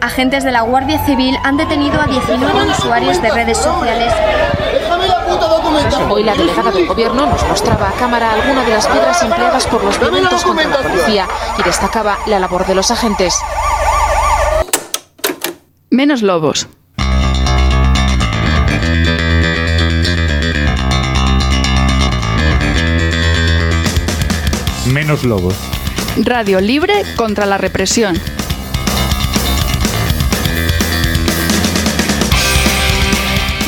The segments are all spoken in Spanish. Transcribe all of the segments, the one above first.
Agentes de la Guardia Civil han detenido a 19 usuarios de redes sociales. Hoy la delegada del gobierno nos mostraba a cámara algunas de las piedras empleadas por los violentos contra la policía y destacaba la labor de los agentes. Menos lobos. Menos lobos. Radio libre contra la represión.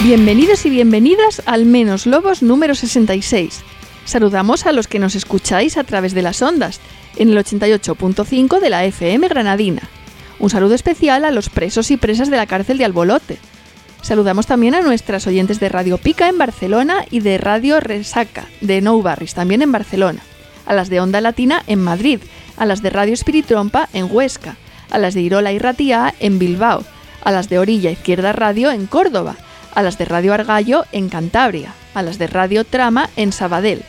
Bienvenidos y bienvenidas al Menos Lobos número 66. Saludamos a los que nos escucháis a través de las ondas, en el 88.5 de la FM Granadina. Un saludo especial a los presos y presas de la cárcel de Albolote. Saludamos también a nuestras oyentes de Radio Pica en Barcelona y de Radio Resaca de Nou Barris, también en Barcelona. A las de Onda Latina en Madrid, a las de Radio Espiritrompa en Huesca, a las de Irola y Ratia en Bilbao, a las de Orilla Izquierda Radio en Córdoba, a las de Radio Argallo en Cantabria, a las de Radio Trama en Sabadell,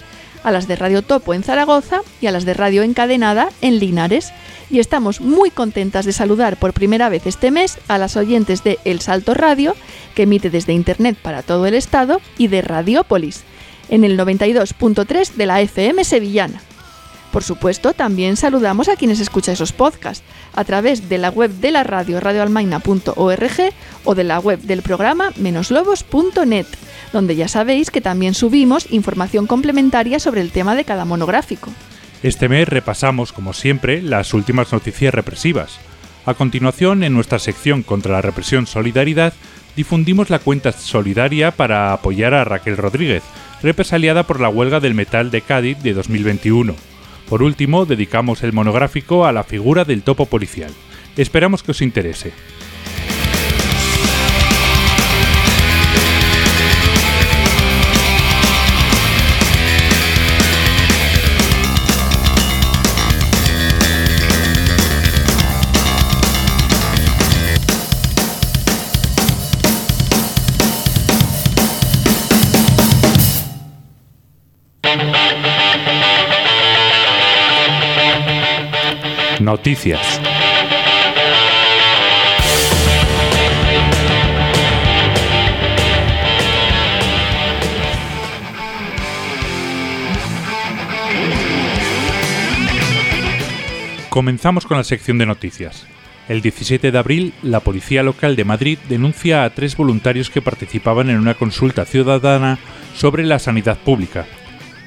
a las de Radio Topo en Zaragoza y a las de Radio Encadenada en Linares. Y estamos muy contentas de saludar por primera vez este mes a las oyentes de El Salto Radio, que emite desde Internet para todo el estado, y de Radiópolis, en el 92.3 de la FM sevillana. Por supuesto, también saludamos a quienes escuchan esos podcasts a través de la web de la radio radioalmaina.org o de la web del programa menoslobos.net, donde ya sabéis que también subimos información complementaria sobre el tema de cada monográfico. Este mes repasamos, como siempre, las últimas noticias represivas. A continuación, en nuestra sección contra la represión Solidaridad, difundimos la cuenta solidaria para apoyar a Raquel Rodríguez, represaliada por la huelga del metal de Cádiz de 2021. Por último, dedicamos el monográfico a la figura del topo policial. Esperamos que os interese. Noticias. Comenzamos con la sección de noticias. El 17 de abril, la Policía Local de Madrid denuncia a tres voluntarios que participaban en una consulta ciudadana sobre la sanidad pública,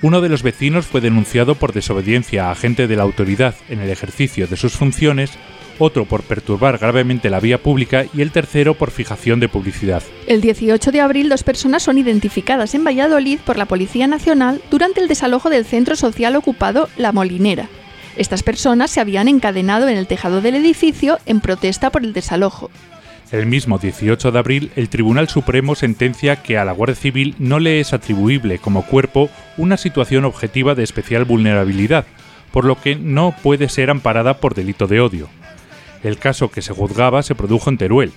uno de los vecinos fue denunciado por desobediencia a agente de la autoridad en el ejercicio de sus funciones, otro por perturbar gravemente la vía pública y el tercero por fijación de publicidad. El 18 de abril dos personas son identificadas en Valladolid por la Policía Nacional durante el desalojo del centro social ocupado La Molinera. Estas personas se habían encadenado en el tejado del edificio en protesta por el desalojo. El mismo 18 de abril, el Tribunal Supremo sentencia que a la Guardia Civil no le es atribuible como cuerpo una situación objetiva de especial vulnerabilidad, por lo que no puede ser amparada por delito de odio. El caso que se juzgaba se produjo en Teruel.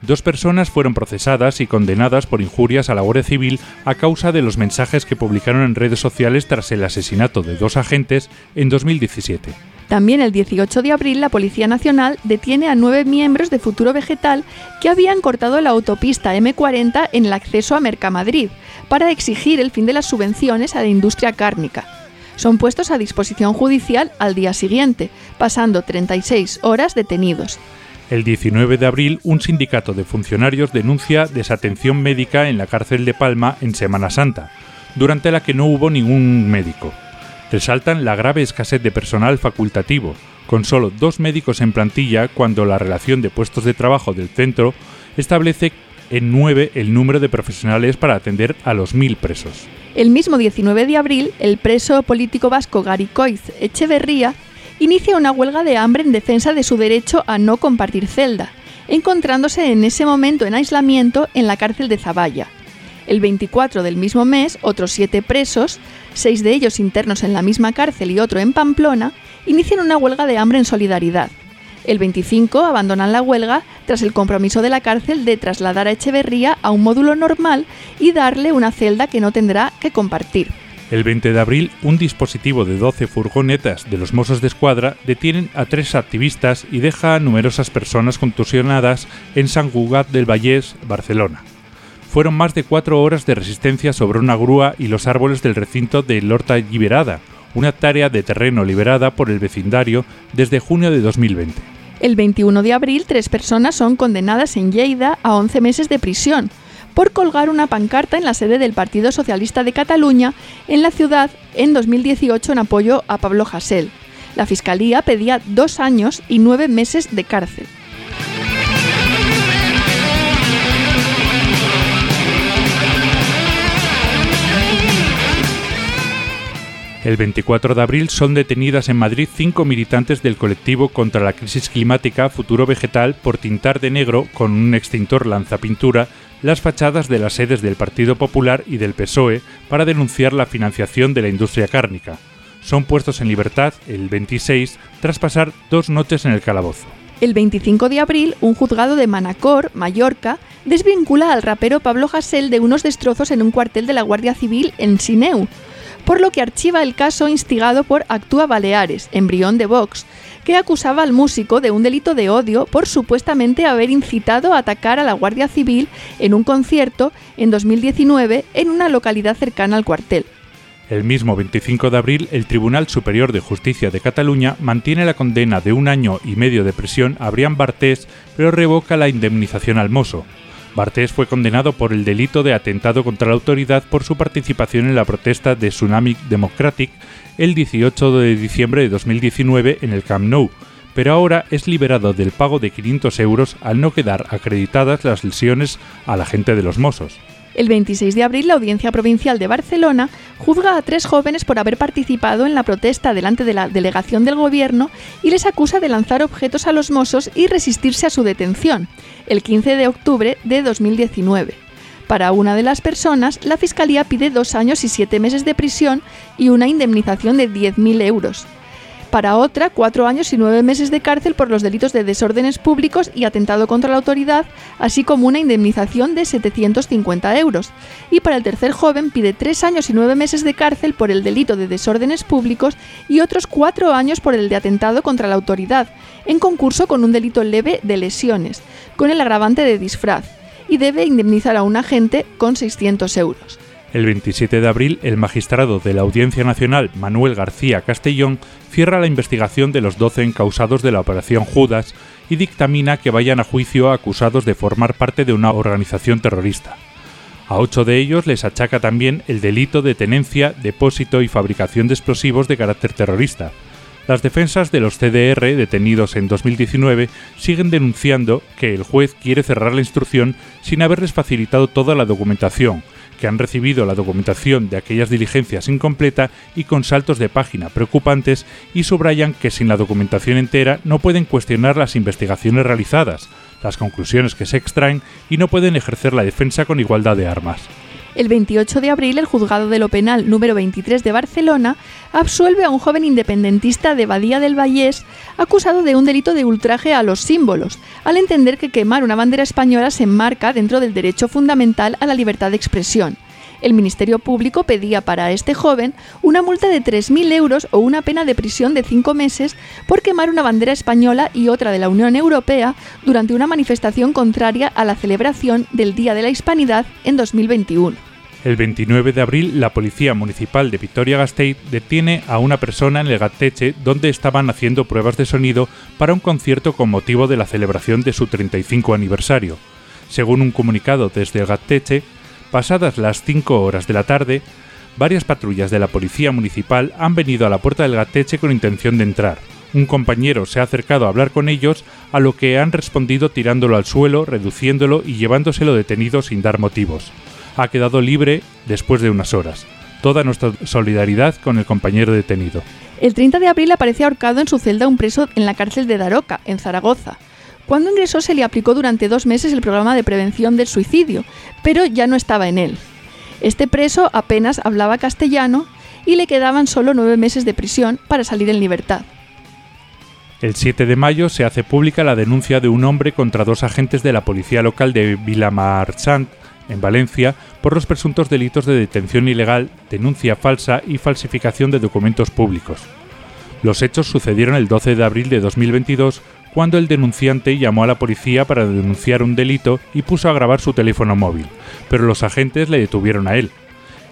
Dos personas fueron procesadas y condenadas por injurias a la Guardia Civil a causa de los mensajes que publicaron en redes sociales tras el asesinato de dos agentes en 2017. También el 18 de abril la Policía Nacional detiene a nueve miembros de Futuro Vegetal que habían cortado la autopista M40 en el acceso a Mercamadrid para exigir el fin de las subvenciones a la industria cárnica. Son puestos a disposición judicial al día siguiente, pasando 36 horas detenidos. El 19 de abril, un sindicato de funcionarios denuncia desatención médica en la cárcel de Palma en Semana Santa, durante la que no hubo ningún médico resaltan la grave escasez de personal facultativo, con solo dos médicos en plantilla cuando la relación de puestos de trabajo del centro establece en nueve el número de profesionales para atender a los mil presos. El mismo 19 de abril, el preso político vasco Garicoiz Echeverría inicia una huelga de hambre en defensa de su derecho a no compartir celda, encontrándose en ese momento en aislamiento en la cárcel de Zaballa. El 24 del mismo mes, otros siete presos, seis de ellos internos en la misma cárcel y otro en Pamplona, inician una huelga de hambre en solidaridad. El 25 abandonan la huelga tras el compromiso de la cárcel de trasladar a Echeverría a un módulo normal y darle una celda que no tendrá que compartir. El 20 de abril, un dispositivo de 12 furgonetas de los Mossos de Escuadra detienen a tres activistas y deja a numerosas personas contusionadas en San Cugat del Vallés, Barcelona. Fueron más de cuatro horas de resistencia sobre una grúa y los árboles del recinto de Lorta Liberada, una hectárea de terreno liberada por el vecindario desde junio de 2020. El 21 de abril, tres personas son condenadas en Lleida a 11 meses de prisión por colgar una pancarta en la sede del Partido Socialista de Cataluña en la ciudad en 2018 en apoyo a Pablo Hasél. La Fiscalía pedía dos años y nueve meses de cárcel. El 24 de abril son detenidas en Madrid cinco militantes del colectivo contra la crisis climática Futuro Vegetal por tintar de negro con un extintor lanzapintura las fachadas de las sedes del Partido Popular y del PSOE para denunciar la financiación de la industria cárnica. Son puestos en libertad el 26 tras pasar dos noches en el calabozo. El 25 de abril, un juzgado de Manacor, Mallorca, desvincula al rapero Pablo Hasél de unos destrozos en un cuartel de la Guardia Civil en Sineu, por lo que archiva el caso instigado por Actúa Baleares, embrión de Vox, que acusaba al músico de un delito de odio por supuestamente haber incitado a atacar a la Guardia Civil en un concierto en 2019 en una localidad cercana al cuartel. El mismo 25 de abril, el Tribunal Superior de Justicia de Cataluña mantiene la condena de un año y medio de prisión a Brian Bartés, pero revoca la indemnización al mozo. Bartés fue condenado por el delito de atentado contra la autoridad por su participación en la protesta de Tsunami Democratic el 18 de diciembre de 2019 en el Camp Nou, pero ahora es liberado del pago de 500 euros al no quedar acreditadas las lesiones a la gente de los Mossos. El 26 de abril, la Audiencia Provincial de Barcelona juzga a tres jóvenes por haber participado en la protesta delante de la delegación del gobierno y les acusa de lanzar objetos a los mozos y resistirse a su detención, el 15 de octubre de 2019. Para una de las personas, la Fiscalía pide dos años y siete meses de prisión y una indemnización de 10.000 euros para otra cuatro años y nueve meses de cárcel por los delitos de desórdenes públicos y atentado contra la autoridad, así como una indemnización de 750 euros. Y para el tercer joven pide tres años y nueve meses de cárcel por el delito de desórdenes públicos y otros cuatro años por el de atentado contra la autoridad, en concurso con un delito leve de lesiones, con el agravante de disfraz, y debe indemnizar a un agente con 600 euros. El 27 de abril, el magistrado de la Audiencia Nacional, Manuel García Castellón, cierra la investigación de los 12 encausados de la Operación Judas y dictamina que vayan a juicio acusados de formar parte de una organización terrorista. A ocho de ellos les achaca también el delito de tenencia, depósito y fabricación de explosivos de carácter terrorista. Las defensas de los CDR detenidos en 2019 siguen denunciando que el juez quiere cerrar la instrucción sin haberles facilitado toda la documentación, que han recibido la documentación de aquellas diligencias incompleta y con saltos de página preocupantes y subrayan que sin la documentación entera no pueden cuestionar las investigaciones realizadas, las conclusiones que se extraen y no pueden ejercer la defensa con igualdad de armas. El 28 de abril, el juzgado de lo penal número 23 de Barcelona absuelve a un joven independentista de Badía del Vallés acusado de un delito de ultraje a los símbolos, al entender que quemar una bandera española se enmarca dentro del derecho fundamental a la libertad de expresión. El Ministerio Público pedía para este joven una multa de 3.000 euros o una pena de prisión de cinco meses por quemar una bandera española y otra de la Unión Europea durante una manifestación contraria a la celebración del Día de la Hispanidad en 2021. El 29 de abril, la Policía Municipal de Vitoria-Gasteiz detiene a una persona en el Gatteche donde estaban haciendo pruebas de sonido para un concierto con motivo de la celebración de su 35 aniversario. Según un comunicado desde el Gatteche, pasadas las 5 horas de la tarde, varias patrullas de la Policía Municipal han venido a la puerta del Gatteche con intención de entrar. Un compañero se ha acercado a hablar con ellos, a lo que han respondido tirándolo al suelo, reduciéndolo y llevándoselo detenido sin dar motivos ha quedado libre después de unas horas. Toda nuestra solidaridad con el compañero detenido. El 30 de abril aparece ahorcado en su celda un preso en la cárcel de Daroca, en Zaragoza. Cuando ingresó se le aplicó durante dos meses el programa de prevención del suicidio, pero ya no estaba en él. Este preso apenas hablaba castellano y le quedaban solo nueve meses de prisión para salir en libertad. El 7 de mayo se hace pública la denuncia de un hombre contra dos agentes de la policía local de Vilamarchant en Valencia por los presuntos delitos de detención ilegal, denuncia falsa y falsificación de documentos públicos. Los hechos sucedieron el 12 de abril de 2022 cuando el denunciante llamó a la policía para denunciar un delito y puso a grabar su teléfono móvil, pero los agentes le detuvieron a él.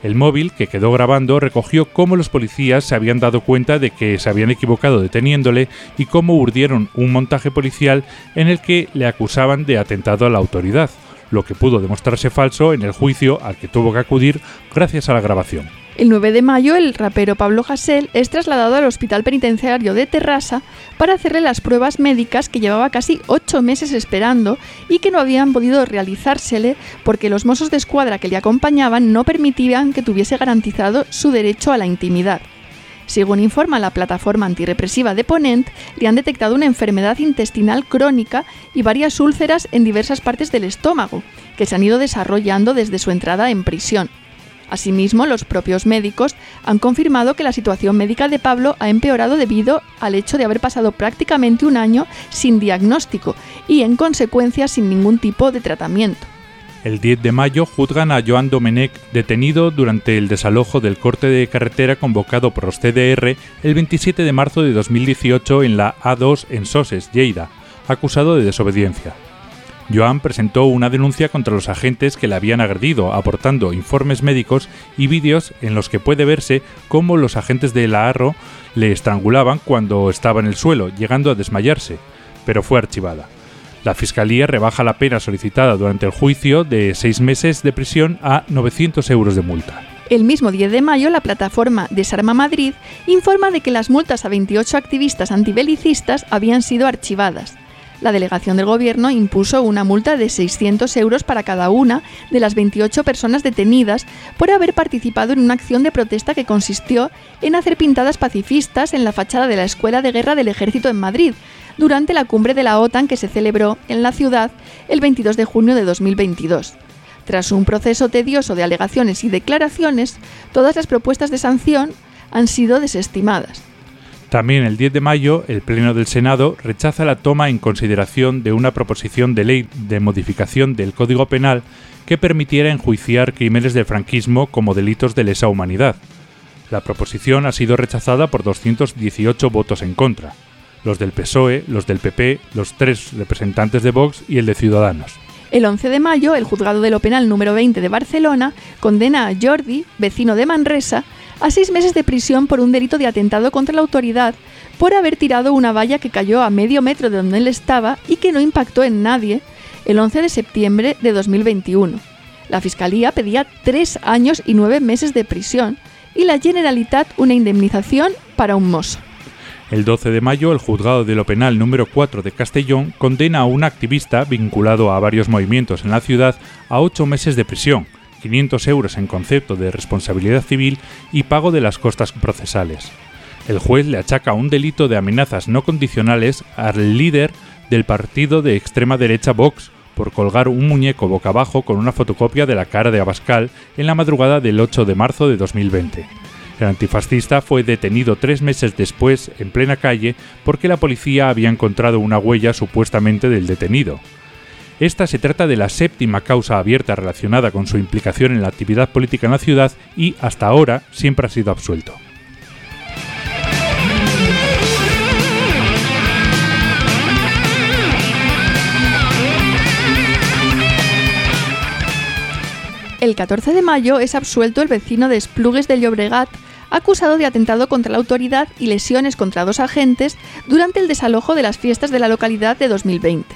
El móvil, que quedó grabando, recogió cómo los policías se habían dado cuenta de que se habían equivocado deteniéndole y cómo urdieron un montaje policial en el que le acusaban de atentado a la autoridad, lo que pudo demostrarse falso en el juicio al que tuvo que acudir gracias a la grabación. El 9 de mayo, el rapero Pablo Hasél es trasladado al Hospital Penitenciario de Terrassa para hacerle las pruebas médicas que llevaba casi ocho meses esperando y que no habían podido realizársele porque los mozos de escuadra que le acompañaban no permitían que tuviese garantizado su derecho a la intimidad. Según informa la plataforma antirrepresiva de Ponent, le han detectado una enfermedad intestinal crónica y varias úlceras en diversas partes del estómago, que se han ido desarrollando desde su entrada en prisión. Asimismo, los propios médicos han confirmado que la situación médica de Pablo ha empeorado debido al hecho de haber pasado prácticamente un año sin diagnóstico y, en consecuencia, sin ningún tipo de tratamiento. El 10 de mayo juzgan a Joan Domenech, detenido durante el desalojo del corte de carretera convocado por los CDR el 27 de marzo de 2018 en la A2 en Soses, Lleida, acusado de desobediencia. Joan presentó una denuncia contra los agentes que le habían agredido, aportando informes médicos y vídeos en los que puede verse cómo los agentes de la ARRO le estrangulaban cuando estaba en el suelo, llegando a desmayarse, pero fue archivada. La Fiscalía rebaja la pena solicitada durante el juicio de seis meses de prisión a 900 euros de multa. El mismo 10 de mayo, la plataforma Desarma Madrid informa de que las multas a 28 activistas antibelicistas habían sido archivadas la delegación del Gobierno impuso una multa de 600 euros para cada una de las 28 personas detenidas por haber participado en una acción de protesta que consistió en hacer pintadas pacifistas en la fachada de la Escuela de Guerra del Ejército en Madrid, durante la cumbre de la OTAN que se celebró en la ciudad el 22 de junio de 2022. Tras un proceso tedioso de alegaciones y declaraciones, todas las propuestas de sanción han sido desestimadas. También el 10 de mayo, el Pleno del Senado rechaza la toma en consideración de una proposición de ley de modificación del Código Penal que permitiera enjuiciar crímenes del franquismo como delitos de lesa humanidad. La proposición ha sido rechazada por 218 votos en contra, los del PSOE, los del PP, los tres representantes de Vox y el de Ciudadanos. El 11 de mayo, el juzgado de lo penal número 20 de Barcelona condena a Jordi, vecino de Manresa, a seis meses de prisión por un delito de atentado contra la autoridad por haber tirado una valla que cayó a medio metro de donde él estaba y que no impactó en nadie el 11 de septiembre de 2021. La Fiscalía pedía tres años y nueve meses de prisión y la Generalitat una indemnización para un mozo. El 12 de mayo, el juzgado de lo penal número 4 de Castellón condena a un activista vinculado a varios movimientos en la ciudad a ocho meses de prisión, 500 euros en concepto de responsabilidad civil y pago de las costas procesales. El juez le achaca un delito de amenazas no condicionales al líder del partido de extrema derecha Vox por colgar un muñeco boca abajo con una fotocopia de la cara de Abascal en la madrugada del 8 de marzo de 2020. El antifascista fue detenido tres meses después en plena calle porque la policía había encontrado una huella supuestamente del detenido. Esta se trata de la séptima causa abierta relacionada con su implicación en la actividad política en la ciudad y, hasta ahora, siempre ha sido absuelto. El 14 de mayo es absuelto el vecino de Esplugues de Llobregat, acusado de atentado contra la autoridad y lesiones contra dos agentes durante el desalojo de las fiestas de la localidad de 2020.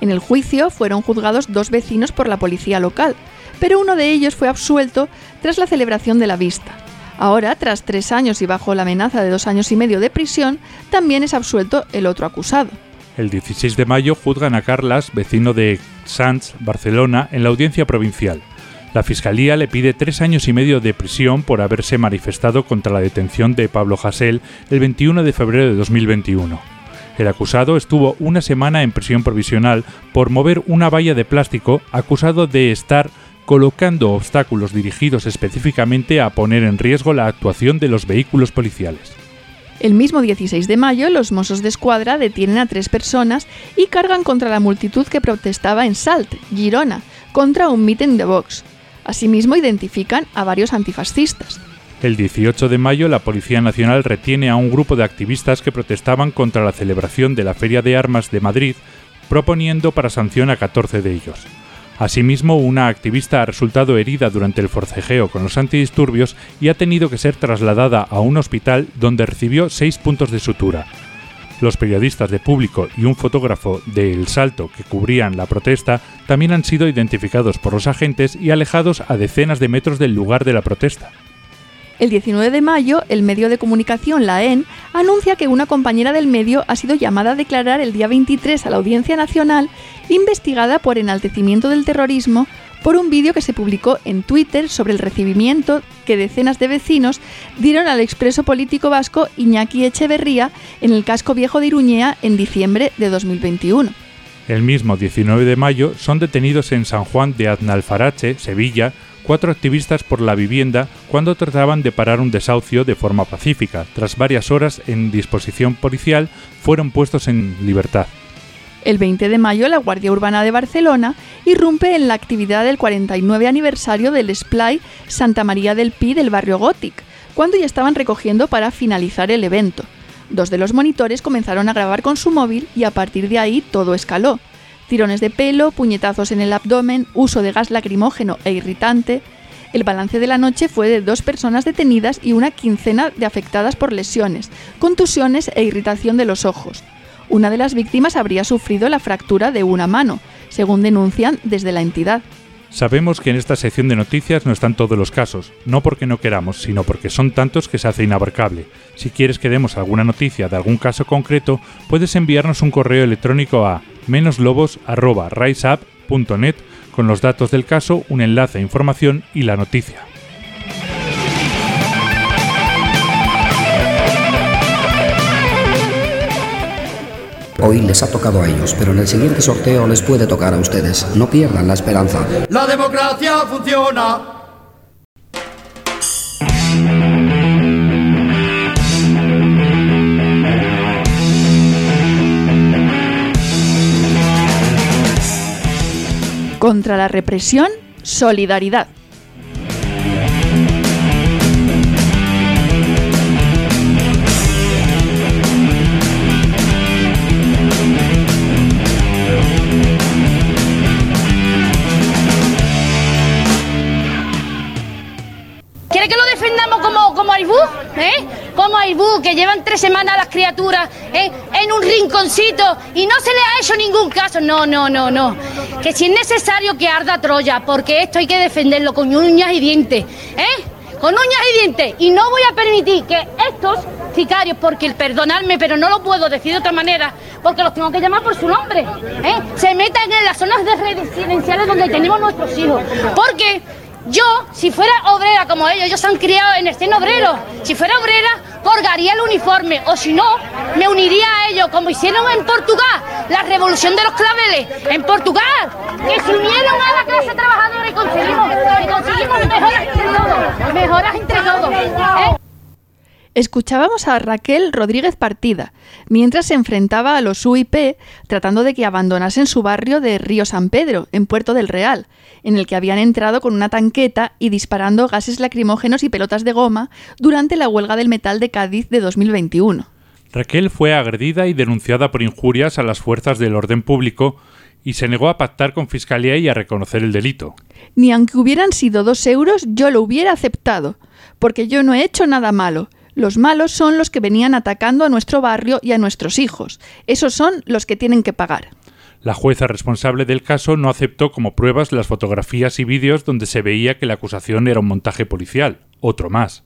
En el juicio fueron juzgados dos vecinos por la policía local, pero uno de ellos fue absuelto tras la celebración de la vista. Ahora, tras tres años y bajo la amenaza de dos años y medio de prisión, también es absuelto el otro acusado. El 16 de mayo juzgan a Carlas, vecino de Sants, Barcelona, en la audiencia provincial. La Fiscalía le pide tres años y medio de prisión por haberse manifestado contra la detención de Pablo Hasél el 21 de febrero de 2021. El acusado estuvo una semana en prisión provisional por mover una valla de plástico acusado de estar colocando obstáculos dirigidos específicamente a poner en riesgo la actuación de los vehículos policiales. El mismo 16 de mayo, los Mossos de Escuadra detienen a tres personas y cargan contra la multitud que protestaba en Salt, Girona, contra un mitin de Vox. Asimismo, identifican a varios antifascistas. El 18 de mayo la Policía Nacional retiene a un grupo de activistas que protestaban contra la celebración de la Feria de Armas de Madrid, proponiendo para sanción a 14 de ellos. Asimismo, una activista ha resultado herida durante el forcejeo con los antidisturbios y ha tenido que ser trasladada a un hospital donde recibió seis puntos de sutura. Los periodistas de público y un fotógrafo de El Salto que cubrían la protesta también han sido identificados por los agentes y alejados a decenas de metros del lugar de la protesta. El 19 de mayo, el medio de comunicación La EN anuncia que una compañera del medio ha sido llamada a declarar el día 23 a la Audiencia Nacional investigada por enaltecimiento del terrorismo por un vídeo que se publicó en Twitter sobre el recibimiento que decenas de vecinos dieron al expreso político vasco Iñaki Echeverría en el casco viejo de Iruñea en diciembre de 2021. El mismo 19 de mayo son detenidos en San Juan de Aznalfarache, Sevilla, cuatro activistas por la vivienda cuando trataban de parar un desahucio de forma pacífica. Tras varias horas en disposición policial, fueron puestos en libertad. El 20 de mayo, la Guardia Urbana de Barcelona irrumpe en la actividad del 49 aniversario del Splay Santa María del Pi del barrio Gothic, cuando ya estaban recogiendo para finalizar el evento. Dos de los monitores comenzaron a grabar con su móvil y a partir de ahí todo escaló tirones de pelo, puñetazos en el abdomen, uso de gas lacrimógeno e irritante. El balance de la noche fue de dos personas detenidas y una quincena de afectadas por lesiones, contusiones e irritación de los ojos. Una de las víctimas habría sufrido la fractura de una mano, según denuncian desde la entidad. Sabemos que en esta sección de noticias no están todos los casos, no porque no queramos, sino porque son tantos que se hace inabarcable. Si quieres que demos alguna noticia de algún caso concreto, puedes enviarnos un correo electrónico a menoslobos.riseup.net con los datos del caso, un enlace a información y la noticia. Hoy les ha tocado a ellos, pero en el siguiente sorteo les puede tocar a ustedes. No pierdan la esperanza. La democracia funciona. Contra la represión, solidaridad. Defendamos como, como Aibú? ¿Eh? Como Aibú, que llevan tres semanas las criaturas ¿eh? en un rinconcito y no se le ha hecho ningún caso. No, no, no, no. Que si es necesario que arda Troya, porque esto hay que defenderlo con uñas y dientes. ¿Eh? Con uñas y dientes. Y no voy a permitir que estos sicarios, porque perdonadme, pero no lo puedo decir de otra manera, porque los tengo que llamar por su nombre, ¿eh? se metan en las zonas de residenciales donde tenemos nuestros hijos. Porque yo, si fuera obrera como ellos, ellos se han criado en el seno obrero. Si fuera obrera, colgaría el uniforme. O si no, me uniría a ellos, como hicieron en Portugal, la revolución de los claveles. En Portugal, que se unieron a la clase trabajadora y conseguimos, conseguimos mejoras entre todos. Mejoras entre todos. ¿eh? Escuchábamos a Raquel Rodríguez Partida, mientras se enfrentaba a los UIP tratando de que abandonasen su barrio de Río San Pedro, en Puerto del Real, en el que habían entrado con una tanqueta y disparando gases lacrimógenos y pelotas de goma durante la huelga del metal de Cádiz de 2021. Raquel fue agredida y denunciada por injurias a las fuerzas del orden público y se negó a pactar con Fiscalía y a reconocer el delito. Ni aunque hubieran sido dos euros, yo lo hubiera aceptado, porque yo no he hecho nada malo. Los malos son los que venían atacando a nuestro barrio y a nuestros hijos. Esos son los que tienen que pagar. La jueza responsable del caso no aceptó como pruebas las fotografías y vídeos donde se veía que la acusación era un montaje policial. Otro más.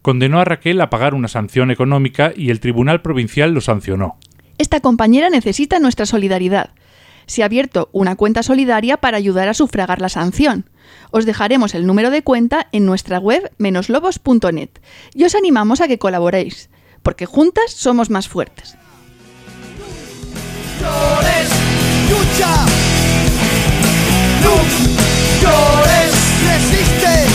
Condenó a Raquel a pagar una sanción económica y el Tribunal Provincial lo sancionó. Esta compañera necesita nuestra solidaridad. Se ha abierto una cuenta solidaria para ayudar a sufragar la sanción. Os dejaremos el número de cuenta en nuestra web menoslobos.net y os animamos a que colaboréis, porque juntas somos más fuertes. Llores, lucha. Llores, resiste.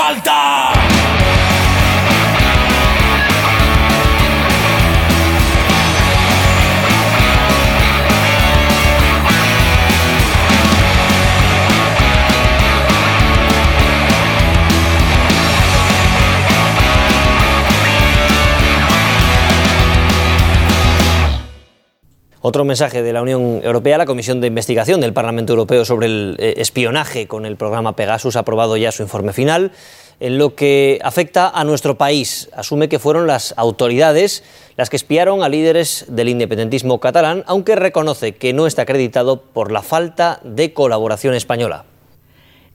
Falta. Otro mensaje de la Unión Europea, la Comisión de Investigación del Parlamento Europeo sobre el eh, espionaje con el programa Pegasus ha aprobado ya su informe final. En lo que afecta a nuestro país, asume que fueron las autoridades las que espiaron a líderes del independentismo catalán, aunque reconoce que no está acreditado por la falta de colaboración española.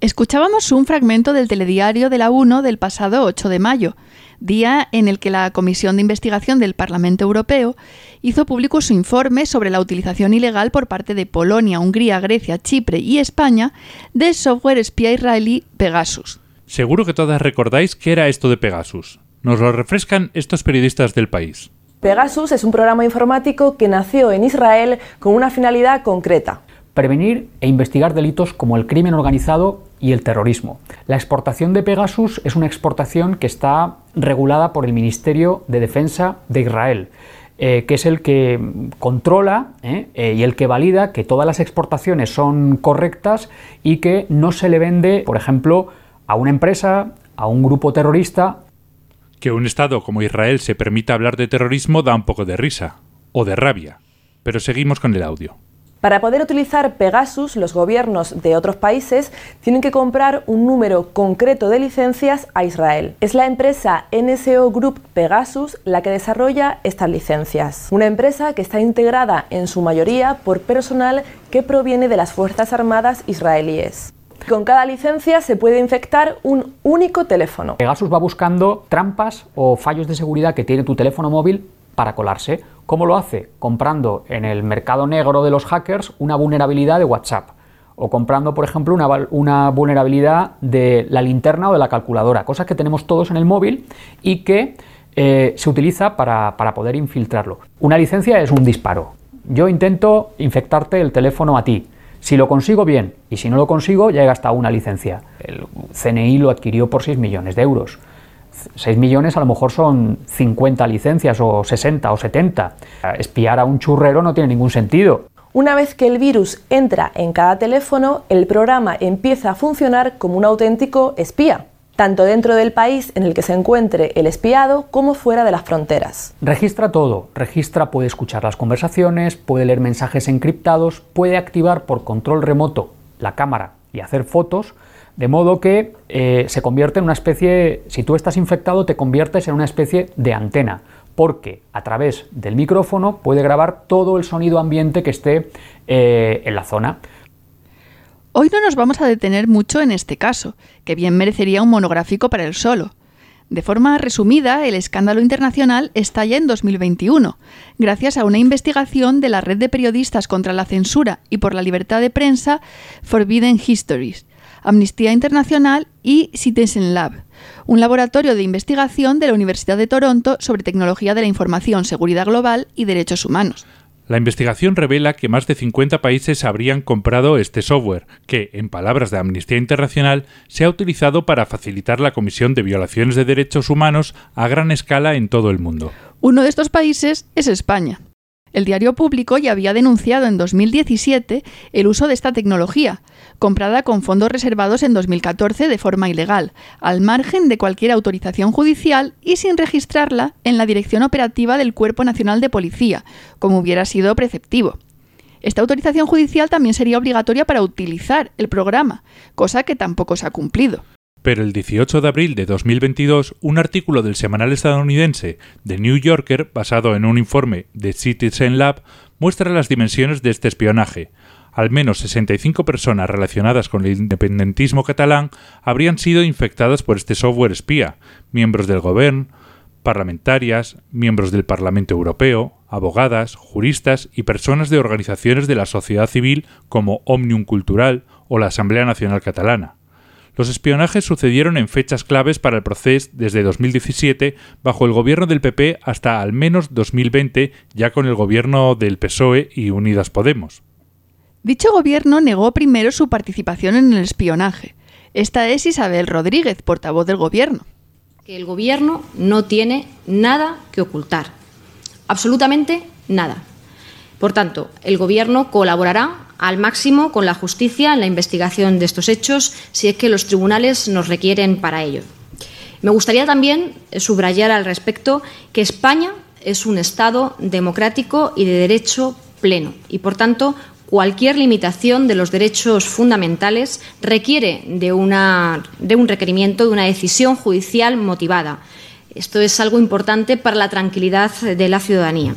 Escuchábamos un fragmento del telediario de la 1 del pasado 8 de mayo, día en el que la Comisión de Investigación del Parlamento Europeo hizo público su informe sobre la utilización ilegal por parte de Polonia, Hungría, Grecia, Chipre y España del software espía israelí Pegasus. Seguro que todas recordáis qué era esto de Pegasus. Nos lo refrescan estos periodistas del país. Pegasus es un programa informático que nació en Israel con una finalidad concreta. Prevenir e investigar delitos como el crimen organizado y el terrorismo. La exportación de Pegasus es una exportación que está regulada por el Ministerio de Defensa de Israel. Eh, que es el que controla eh, eh, y el que valida que todas las exportaciones son correctas y que no se le vende, por ejemplo, a una empresa, a un grupo terrorista. Que un Estado como Israel se permita hablar de terrorismo da un poco de risa, o de rabia. Pero seguimos con el audio. Para poder utilizar Pegasus, los gobiernos de otros países tienen que comprar un número concreto de licencias a Israel. Es la empresa NSO Group Pegasus la que desarrolla estas licencias. Una empresa que está integrada en su mayoría por personal que proviene de las Fuerzas Armadas israelíes. Con cada licencia se puede infectar un único teléfono. Pegasus va buscando trampas o fallos de seguridad que tiene tu teléfono móvil para colarse. ¿Cómo lo hace? Comprando en el mercado negro de los hackers una vulnerabilidad de WhatsApp. O comprando, por ejemplo, una, vulnerabilidad de la linterna o de la calculadora. Cosas que tenemos todos en el móvil y que eh, se utiliza para, para poder infiltrarlo. Una licencia es un disparo. Yo intento infectarte el teléfono a ti. Si lo consigo, bien. Y si no lo consigo, ya he gastado una licencia. El CNI lo adquirió por 6 millones de euros. 6 millones a lo mejor son 50 licencias o 60 o 70. Espiar a un churrero no tiene ningún sentido. Una vez que el virus entra en cada teléfono, el programa empieza a funcionar como un auténtico espía, tanto dentro del país en el que se encuentre el espiado como fuera de las fronteras. Registra todo, registra, puede escuchar las conversaciones, puede leer mensajes encriptados, puede activar por control remoto la cámara y hacer fotos, de modo que eh, se convierte en una especie, si tú estás infectado, te conviertes en una especie de antena, porque a través del micrófono puede grabar todo el sonido ambiente que esté eh, en la zona. Hoy no nos vamos a detener mucho en este caso, que bien merecería un monográfico para él solo. De forma resumida, el escándalo internacional estalla en 2021, gracias a una investigación de la red de periodistas contra la censura y por la libertad de prensa Forbidden Histories, Amnistía Internacional y Citizen Lab, un laboratorio de investigación de la Universidad de Toronto sobre tecnología de la información, seguridad global y derechos humanos. La investigación revela que más de 50 países habrían comprado este software, que, en palabras de Amnistía Internacional, se ha utilizado para facilitar la comisión de violaciones de derechos humanos a gran escala en todo el mundo. Uno de estos países es España. El diario público ya había denunciado en 2017 el uso de esta tecnología, comprada con fondos reservados en 2014 de forma ilegal, al margen de cualquier autorización judicial y sin registrarla en la Dirección Operativa del Cuerpo Nacional de Policía, como hubiera sido preceptivo. Esta autorización judicial también sería obligatoria para utilizar el programa, cosa que tampoco se ha cumplido. Pero el 18 de abril de 2022, un artículo del semanal estadounidense The New Yorker, basado en un informe de Citizen Lab, muestra las dimensiones de este espionaje. Al menos 65 personas relacionadas con el independentismo catalán habrían sido infectadas por este software espía, miembros del gobierno, parlamentarias, miembros del Parlamento Europeo, abogadas, juristas y personas de organizaciones de la sociedad civil como Omnium Cultural o la Asamblea Nacional Catalana. Los espionajes sucedieron en fechas claves para el proceso desde 2017 bajo el gobierno del PP hasta al menos 2020 ya con el gobierno del PSOE y Unidas Podemos. Dicho gobierno negó primero su participación en el espionaje. Esta es Isabel Rodríguez, portavoz del gobierno. Que el gobierno no tiene nada que ocultar. Absolutamente nada. Por tanto, el gobierno colaborará al máximo con la justicia en la investigación de estos hechos si es que los tribunales nos requieren para ello. Me gustaría también subrayar al respecto que España es un Estado democrático y de derecho pleno y, por tanto, cualquier limitación de los derechos fundamentales requiere de, una, de un requerimiento, de una decisión judicial motivada. Esto es algo importante para la tranquilidad de la ciudadanía.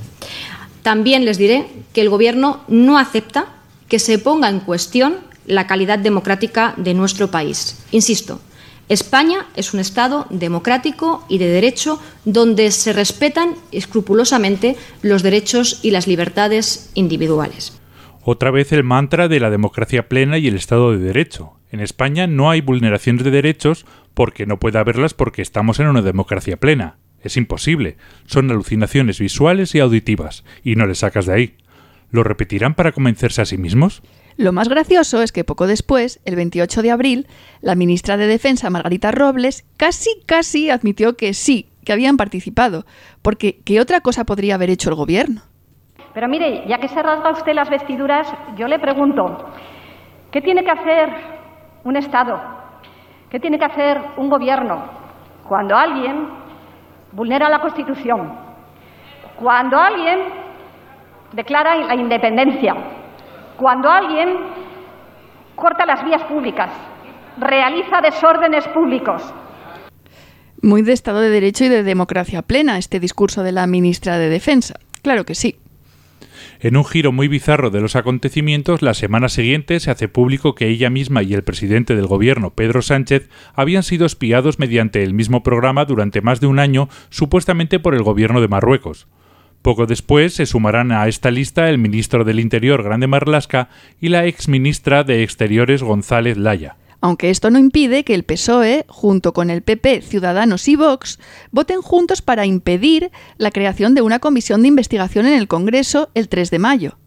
También les diré que el Gobierno no acepta que se ponga en cuestión la calidad democrática de nuestro país. Insisto, España es un Estado democrático y de derecho donde se respetan escrupulosamente los derechos y las libertades individuales. Otra vez el mantra de la democracia plena y el Estado de Derecho. En España no hay vulneraciones de derechos porque no puede haberlas porque estamos en una democracia plena. Es imposible. Son alucinaciones visuales y auditivas, y no le sacas de ahí. ¿Lo repetirán para convencerse a sí mismos? Lo más gracioso es que poco después, el 28 de abril, la ministra de Defensa, Margarita Robles, casi, casi admitió que sí, que habían participado, porque ¿qué otra cosa podría haber hecho el gobierno? Pero mire, ya que se rasga usted las vestiduras, yo le pregunto, ¿qué tiene que hacer un Estado? ¿Qué tiene que hacer un gobierno cuando alguien vulnera la Constitución? Cuando alguien declara la independencia. Cuando alguien corta las vías públicas, realiza desórdenes públicos. Muy de Estado de Derecho y de democracia plena este discurso de la ministra de Defensa. Claro que sí. En un giro muy bizarro de los acontecimientos, la semana siguiente se hace público que ella misma y el presidente del gobierno, Pedro Sánchez, habían sido espiados mediante el mismo programa durante más de un año, supuestamente por el gobierno de Marruecos. Poco después se sumarán a esta lista el ministro del Interior Grande Marlasca y la exministra de Exteriores González Laya. Aunque esto no impide que el PSOE, junto con el PP, Ciudadanos y Vox, voten juntos para impedir la creación de una comisión de investigación en el Congreso el 3 de mayo.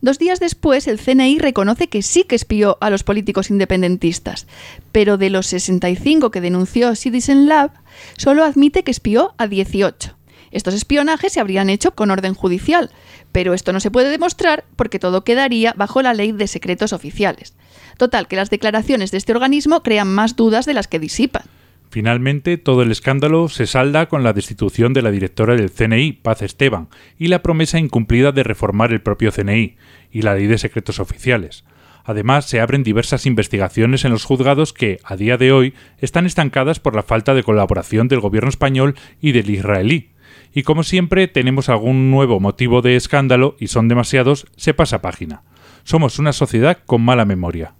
Dos días después, el CNI reconoce que sí que espió a los políticos independentistas, pero de los 65 que denunció Citizen Lab, solo admite que espió a 18. Estos espionajes se habrían hecho con orden judicial, pero esto no se puede demostrar porque todo quedaría bajo la ley de secretos oficiales. Total, que las declaraciones de este organismo crean más dudas de las que disipan. Finalmente, todo el escándalo se salda con la destitución de la directora del CNI, Paz Esteban, y la promesa incumplida de reformar el propio CNI y la ley de secretos oficiales. Además, se abren diversas investigaciones en los juzgados que, a día de hoy, están estancadas por la falta de colaboración del gobierno español y del israelí, y como siempre tenemos algún nuevo motivo de escándalo y son demasiados, se pasa página. Somos una sociedad con mala memoria.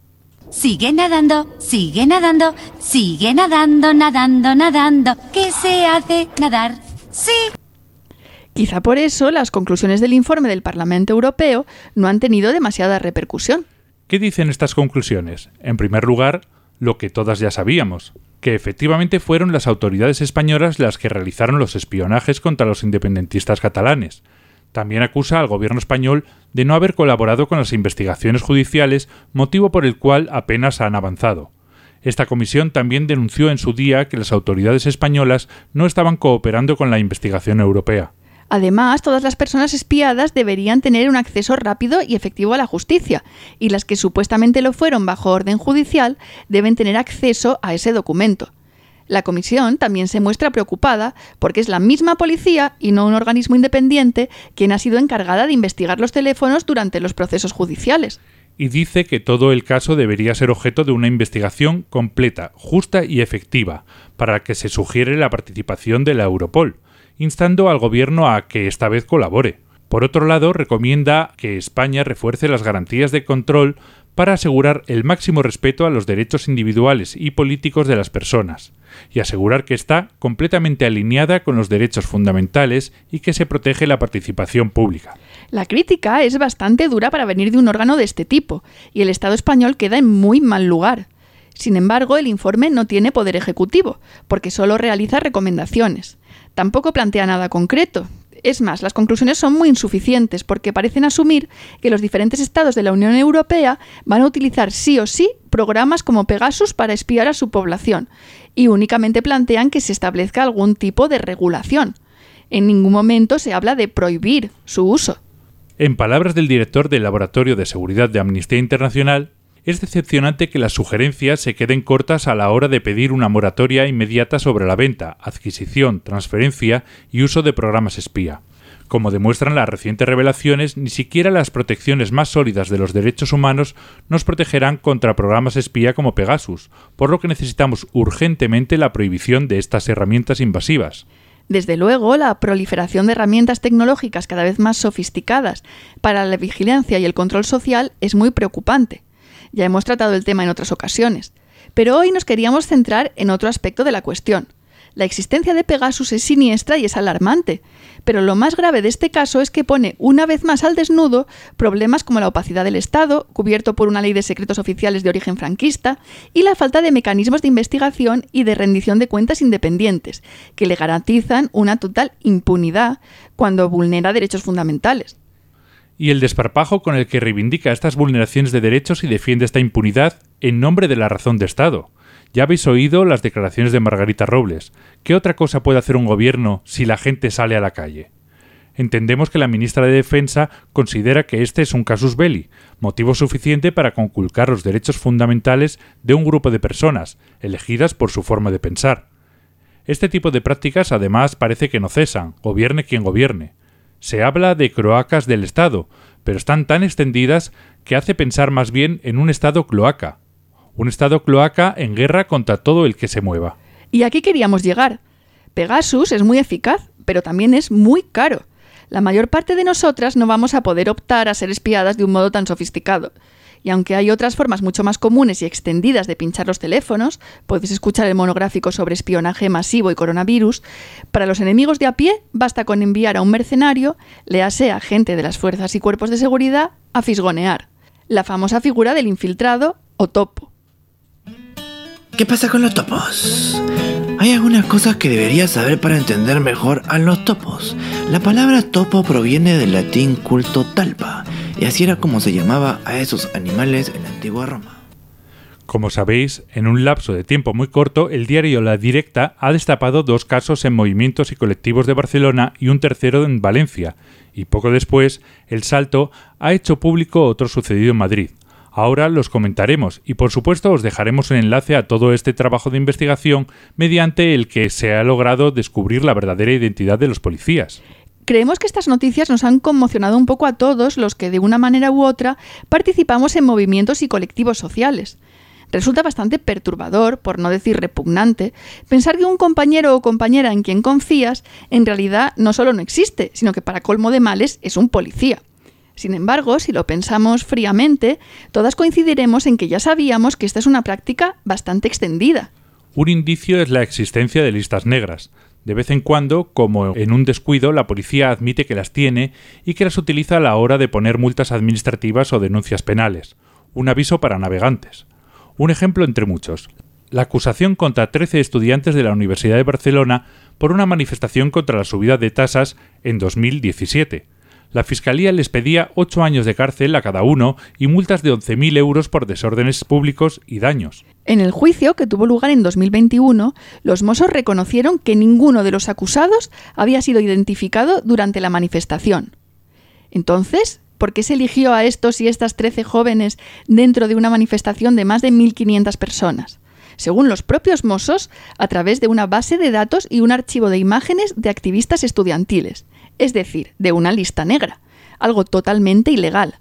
sigue nadando, sigue nadando, sigue nadando, nadando, nadando. ¿Qué se hace? Nadar. Sí. Quizá por eso las conclusiones del informe del Parlamento Europeo no han tenido demasiada repercusión. ¿Qué dicen estas conclusiones? En primer lugar, lo que todas ya sabíamos, que efectivamente fueron las autoridades españolas las que realizaron los espionajes contra los independentistas catalanes. También acusa al gobierno español de no haber colaborado con las investigaciones judiciales, motivo por el cual apenas han avanzado. Esta comisión también denunció en su día que las autoridades españolas no estaban cooperando con la investigación europea. Además, todas las personas espiadas deberían tener un acceso rápido y efectivo a la justicia, y las que supuestamente lo fueron bajo orden judicial deben tener acceso a ese documento. La comisión también se muestra preocupada porque es la misma policía y no un organismo independiente quien ha sido encargada de investigar los teléfonos durante los procesos judiciales. Y dice que todo el caso debería ser objeto de una investigación completa, justa y efectiva, para que se sugiere la participación de la Europol, instando al gobierno a que esta vez colabore. Por otro lado, recomienda que España refuerce las garantías de control para asegurar el máximo respeto a los derechos individuales y políticos de las personas, y asegurar que está completamente alineada con los derechos fundamentales y que se protege la participación pública. La crítica es bastante dura para venir de un órgano de este tipo, y el Estado español queda en muy mal lugar. Sin embargo, el informe no tiene poder ejecutivo, porque solo realiza recomendaciones. Tampoco plantea nada concreto, es más, las conclusiones son muy insuficientes porque parecen asumir que los diferentes estados de la Unión Europea van a utilizar sí o sí programas como Pegasus para espiar a su población y únicamente plantean que se establezca algún tipo de regulación. En ningún momento se habla de prohibir su uso. En palabras del director del Laboratorio de Seguridad de Amnistía Internacional, es decepcionante que las sugerencias se queden cortas a la hora de pedir una moratoria inmediata sobre la venta, adquisición, transferencia y uso de programas espía. Como demuestran las recientes revelaciones, ni siquiera las protecciones más sólidas de los derechos humanos nos protegerán contra programas espía como Pegasus, por lo que necesitamos urgentemente la prohibición de estas herramientas invasivas. Desde luego, la proliferación de herramientas tecnológicas cada vez más sofisticadas para la vigilancia y el control social es muy preocupante. Ya hemos tratado el tema en otras ocasiones, pero hoy nos queríamos centrar en otro aspecto de la cuestión. La existencia de Pegasus es siniestra y es alarmante, pero lo más grave de este caso es que pone una vez más al desnudo problemas como la opacidad del Estado, cubierto por una ley de secretos oficiales de origen franquista, y la falta de mecanismos de investigación y de rendición de cuentas independientes, que le garantizan una total impunidad cuando vulnera derechos fundamentales y el desparpajo con el que reivindica estas vulneraciones de derechos y defiende esta impunidad en nombre de la razón de Estado. Ya habéis oído las declaraciones de Margarita Robles. ¿Qué otra cosa puede hacer un gobierno si la gente sale a la calle? Entendemos que la ministra de Defensa considera que este es un casus belli, motivo suficiente para conculcar los derechos fundamentales de un grupo de personas, elegidas por su forma de pensar. Este tipo de prácticas además parece que no cesan, gobierne quien gobierne. Se habla de croacas del Estado, pero están tan extendidas que hace pensar más bien en un Estado cloaca. Un Estado cloaca en guerra contra todo el que se mueva. Y aquí queríamos llegar. Pegasus es muy eficaz, pero también es muy caro. La mayor parte de nosotras no vamos a poder optar a ser espiadas de un modo tan sofisticado. Y aunque hay otras formas mucho más comunes y extendidas de pinchar los teléfonos, puedes escuchar el monográfico sobre espionaje masivo y coronavirus, para los enemigos de a pie basta con enviar a un mercenario, léase agente de las fuerzas y cuerpos de seguridad, a fisgonear. La famosa figura del infiltrado o topo. ¿Qué pasa con los topos? Hay algunas cosas que deberías saber para entender mejor a los topos. La palabra topo proviene del latín culto talpa, y así era como se llamaba a esos animales en la antigua Roma. Como sabéis, en un lapso de tiempo muy corto, el diario La Directa ha destapado dos casos en movimientos y colectivos de Barcelona y un tercero en Valencia, y poco después, El Salto ha hecho público otro sucedido en Madrid. Ahora los comentaremos y por supuesto os dejaremos un enlace a todo este trabajo de investigación mediante el que se ha logrado descubrir la verdadera identidad de los policías. Creemos que estas noticias nos han conmocionado un poco a todos los que de una manera u otra participamos en movimientos y colectivos sociales. Resulta bastante perturbador, por no decir repugnante, pensar que un compañero o compañera en quien confías en realidad no solo no existe, sino que para colmo de males es un policía. Sin embargo, si lo pensamos fríamente, todas coincidiremos en que ya sabíamos que esta es una práctica bastante extendida. Un indicio es la existencia de listas negras. De vez en cuando, como en un descuido, la policía admite que las tiene y que las utiliza a la hora de poner multas administrativas o denuncias penales. Un aviso para navegantes. Un ejemplo entre muchos. La acusación contra 13 estudiantes de la Universidad de Barcelona por una manifestación contra la subida de tasas en 2017. La Fiscalía les pedía ocho años de cárcel a cada uno y multas de 11.000 euros por desórdenes públicos y daños. En el juicio, que tuvo lugar en 2021, los Mossos reconocieron que ninguno de los acusados había sido identificado durante la manifestación. Entonces, ¿por qué se eligió a estos y estas 13 jóvenes dentro de una manifestación de más de 1.500 personas? según los propios Mossos, a través de una base de datos y un archivo de imágenes de activistas estudiantiles, es decir, de una lista negra, algo totalmente ilegal.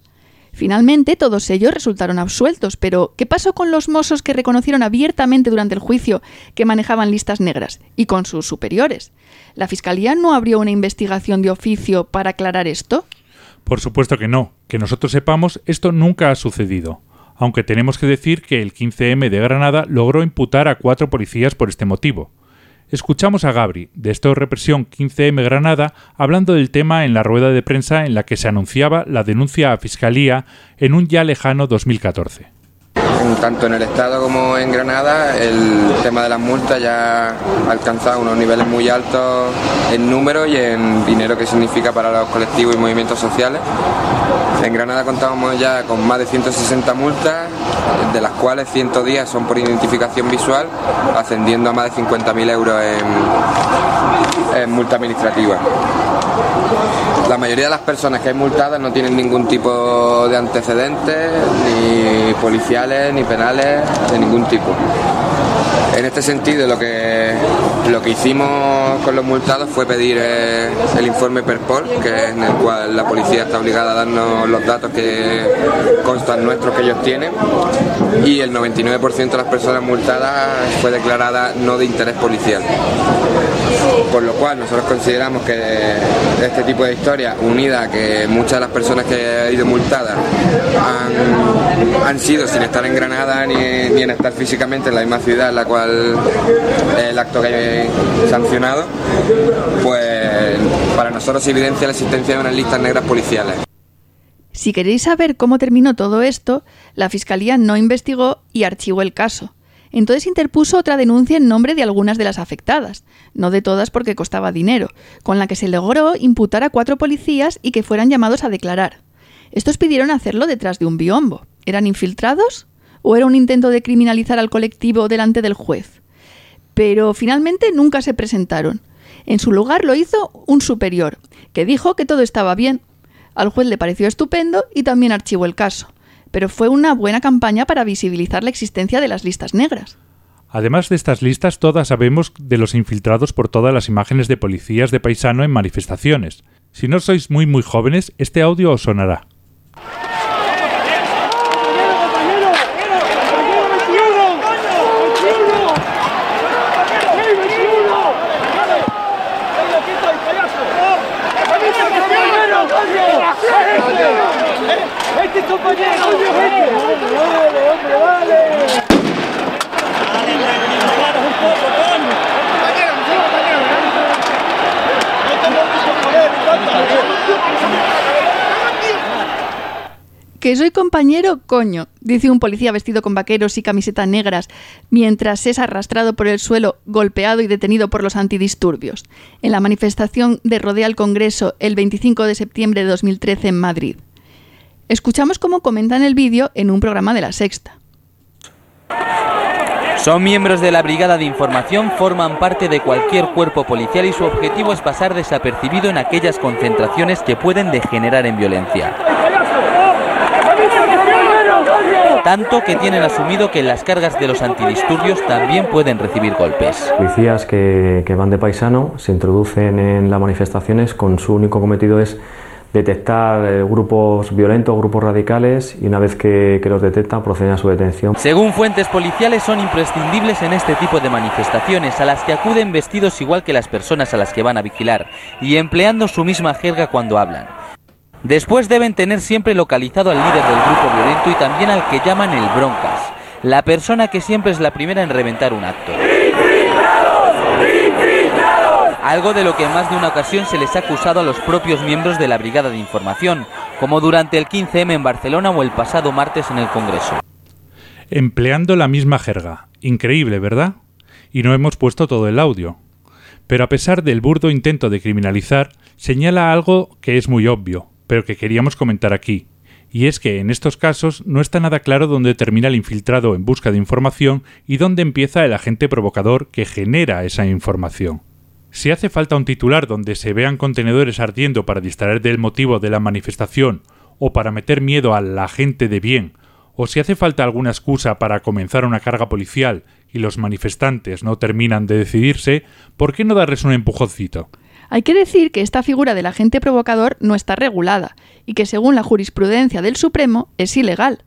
Finalmente, todos ellos resultaron absueltos, pero ¿qué pasó con los mozos que reconocieron abiertamente durante el juicio que manejaban listas negras y con sus superiores? ¿La Fiscalía no abrió una investigación de oficio para aclarar esto? Por supuesto que no. Que nosotros sepamos, esto nunca ha sucedido aunque tenemos que decir que el 15M de Granada logró imputar a cuatro policías por este motivo. Escuchamos a Gabri, de Esto Represión 15M Granada, hablando del tema en la rueda de prensa en la que se anunciaba la denuncia a Fiscalía en un ya lejano 2014 tanto en el Estado como en Granada, el tema de las multas ya ha alcanzado unos niveles muy altos en número y en dinero que significa para los colectivos y movimientos sociales. En Granada contamos ya con más de 160 multas, de las cuales 110 son por identificación visual, ascendiendo a más de 50.000 euros en, en multa administrativa. La mayoría de las personas que hay multadas no tienen ningún tipo de antecedentes, ni policiales, ni penales, de ningún tipo. En este sentido, lo que, lo que hicimos con los multados fue pedir eh, el informe PERPOL, que es en el cual la policía está obligada a darnos los datos que constan nuestros que ellos tienen, y el 99% de las personas multadas fue declarada no de interés policial. Por lo cual nosotros consideramos que este tipo de historia, unida a que muchas de las personas que han ido multadas han, sido sin estar en Granada ni, ni en estar físicamente en la misma ciudad en la cual el acto que hay sancionado, pues para nosotros evidencia la existencia de unas listas negras policiales. Si queréis saber cómo terminó todo esto, la Fiscalía no investigó y archivó el caso. Entonces interpuso otra denuncia en nombre de algunas de las afectadas, no de todas porque costaba dinero, con la que se logró imputar a cuatro policías y que fueran llamados a declarar. Estos pidieron hacerlo detrás de un biombo. ¿Eran infiltrados? ¿O era un intento de criminalizar al colectivo delante del juez? Pero finalmente nunca se presentaron. En su lugar lo hizo un superior, que dijo que todo estaba bien. Al juez le pareció estupendo y también archivó el caso. Pero fue una buena campaña para visibilizar la existencia de las listas negras. Además de estas listas, todas sabemos de los infiltrados por todas las imágenes de policías de paisano en manifestaciones. Si no sois muy muy jóvenes, este audio os sonará. Que soy compañero, coño, dice un policía vestido con vaqueros y camisetas negras, mientras es arrastrado por el suelo, golpeado y detenido por los antidisturbios, en la manifestación de Rodea al Congreso el 25 de septiembre de 2013 en Madrid. Escuchamos cómo comentan el vídeo en un programa de la Sexta. Son miembros de la Brigada de Información, forman parte de cualquier cuerpo policial y su objetivo es pasar desapercibido en aquellas concentraciones que pueden degenerar en violencia. Tanto que tienen asumido que las cargas de los antidisturbios también pueden recibir golpes. Policías que, que van de paisano se introducen en las manifestaciones con su único cometido es detectar eh, grupos violentos, grupos radicales y una vez que, los detectan proceden a su detención. Según fuentes policiales son imprescindibles en este tipo de manifestaciones a las que acuden vestidos igual que las personas a las que van a vigilar y empleando su misma jerga cuando hablan. Después deben tener siempre localizado al líder del grupo violento y también al que llaman el broncas, la persona que siempre es la primera en reventar un acto. Algo de lo que en más de una ocasión se les ha acusado a los propios miembros de la Brigada de Información, como durante el 15M en Barcelona o el pasado martes en el Congreso. Empleando la misma jerga. Increíble, ¿verdad? Y no hemos puesto todo el audio. Pero a pesar del burdo intento de criminalizar, señala algo que es muy obvio, pero que queríamos comentar aquí. Y es que en estos casos no está nada claro dónde termina el infiltrado en busca de información y dónde empieza el agente provocador que genera esa información. Si hace falta un titular donde se vean contenedores ardiendo para distraer del motivo de la manifestación o para meter miedo a la gente de bien, o si hace falta alguna excusa para comenzar una carga policial y los manifestantes no terminan de decidirse, ¿por qué no darles un empujoncito? Hay que decir que esta figura del agente provocador no está regulada y que según la jurisprudencia del Supremo es ilegal.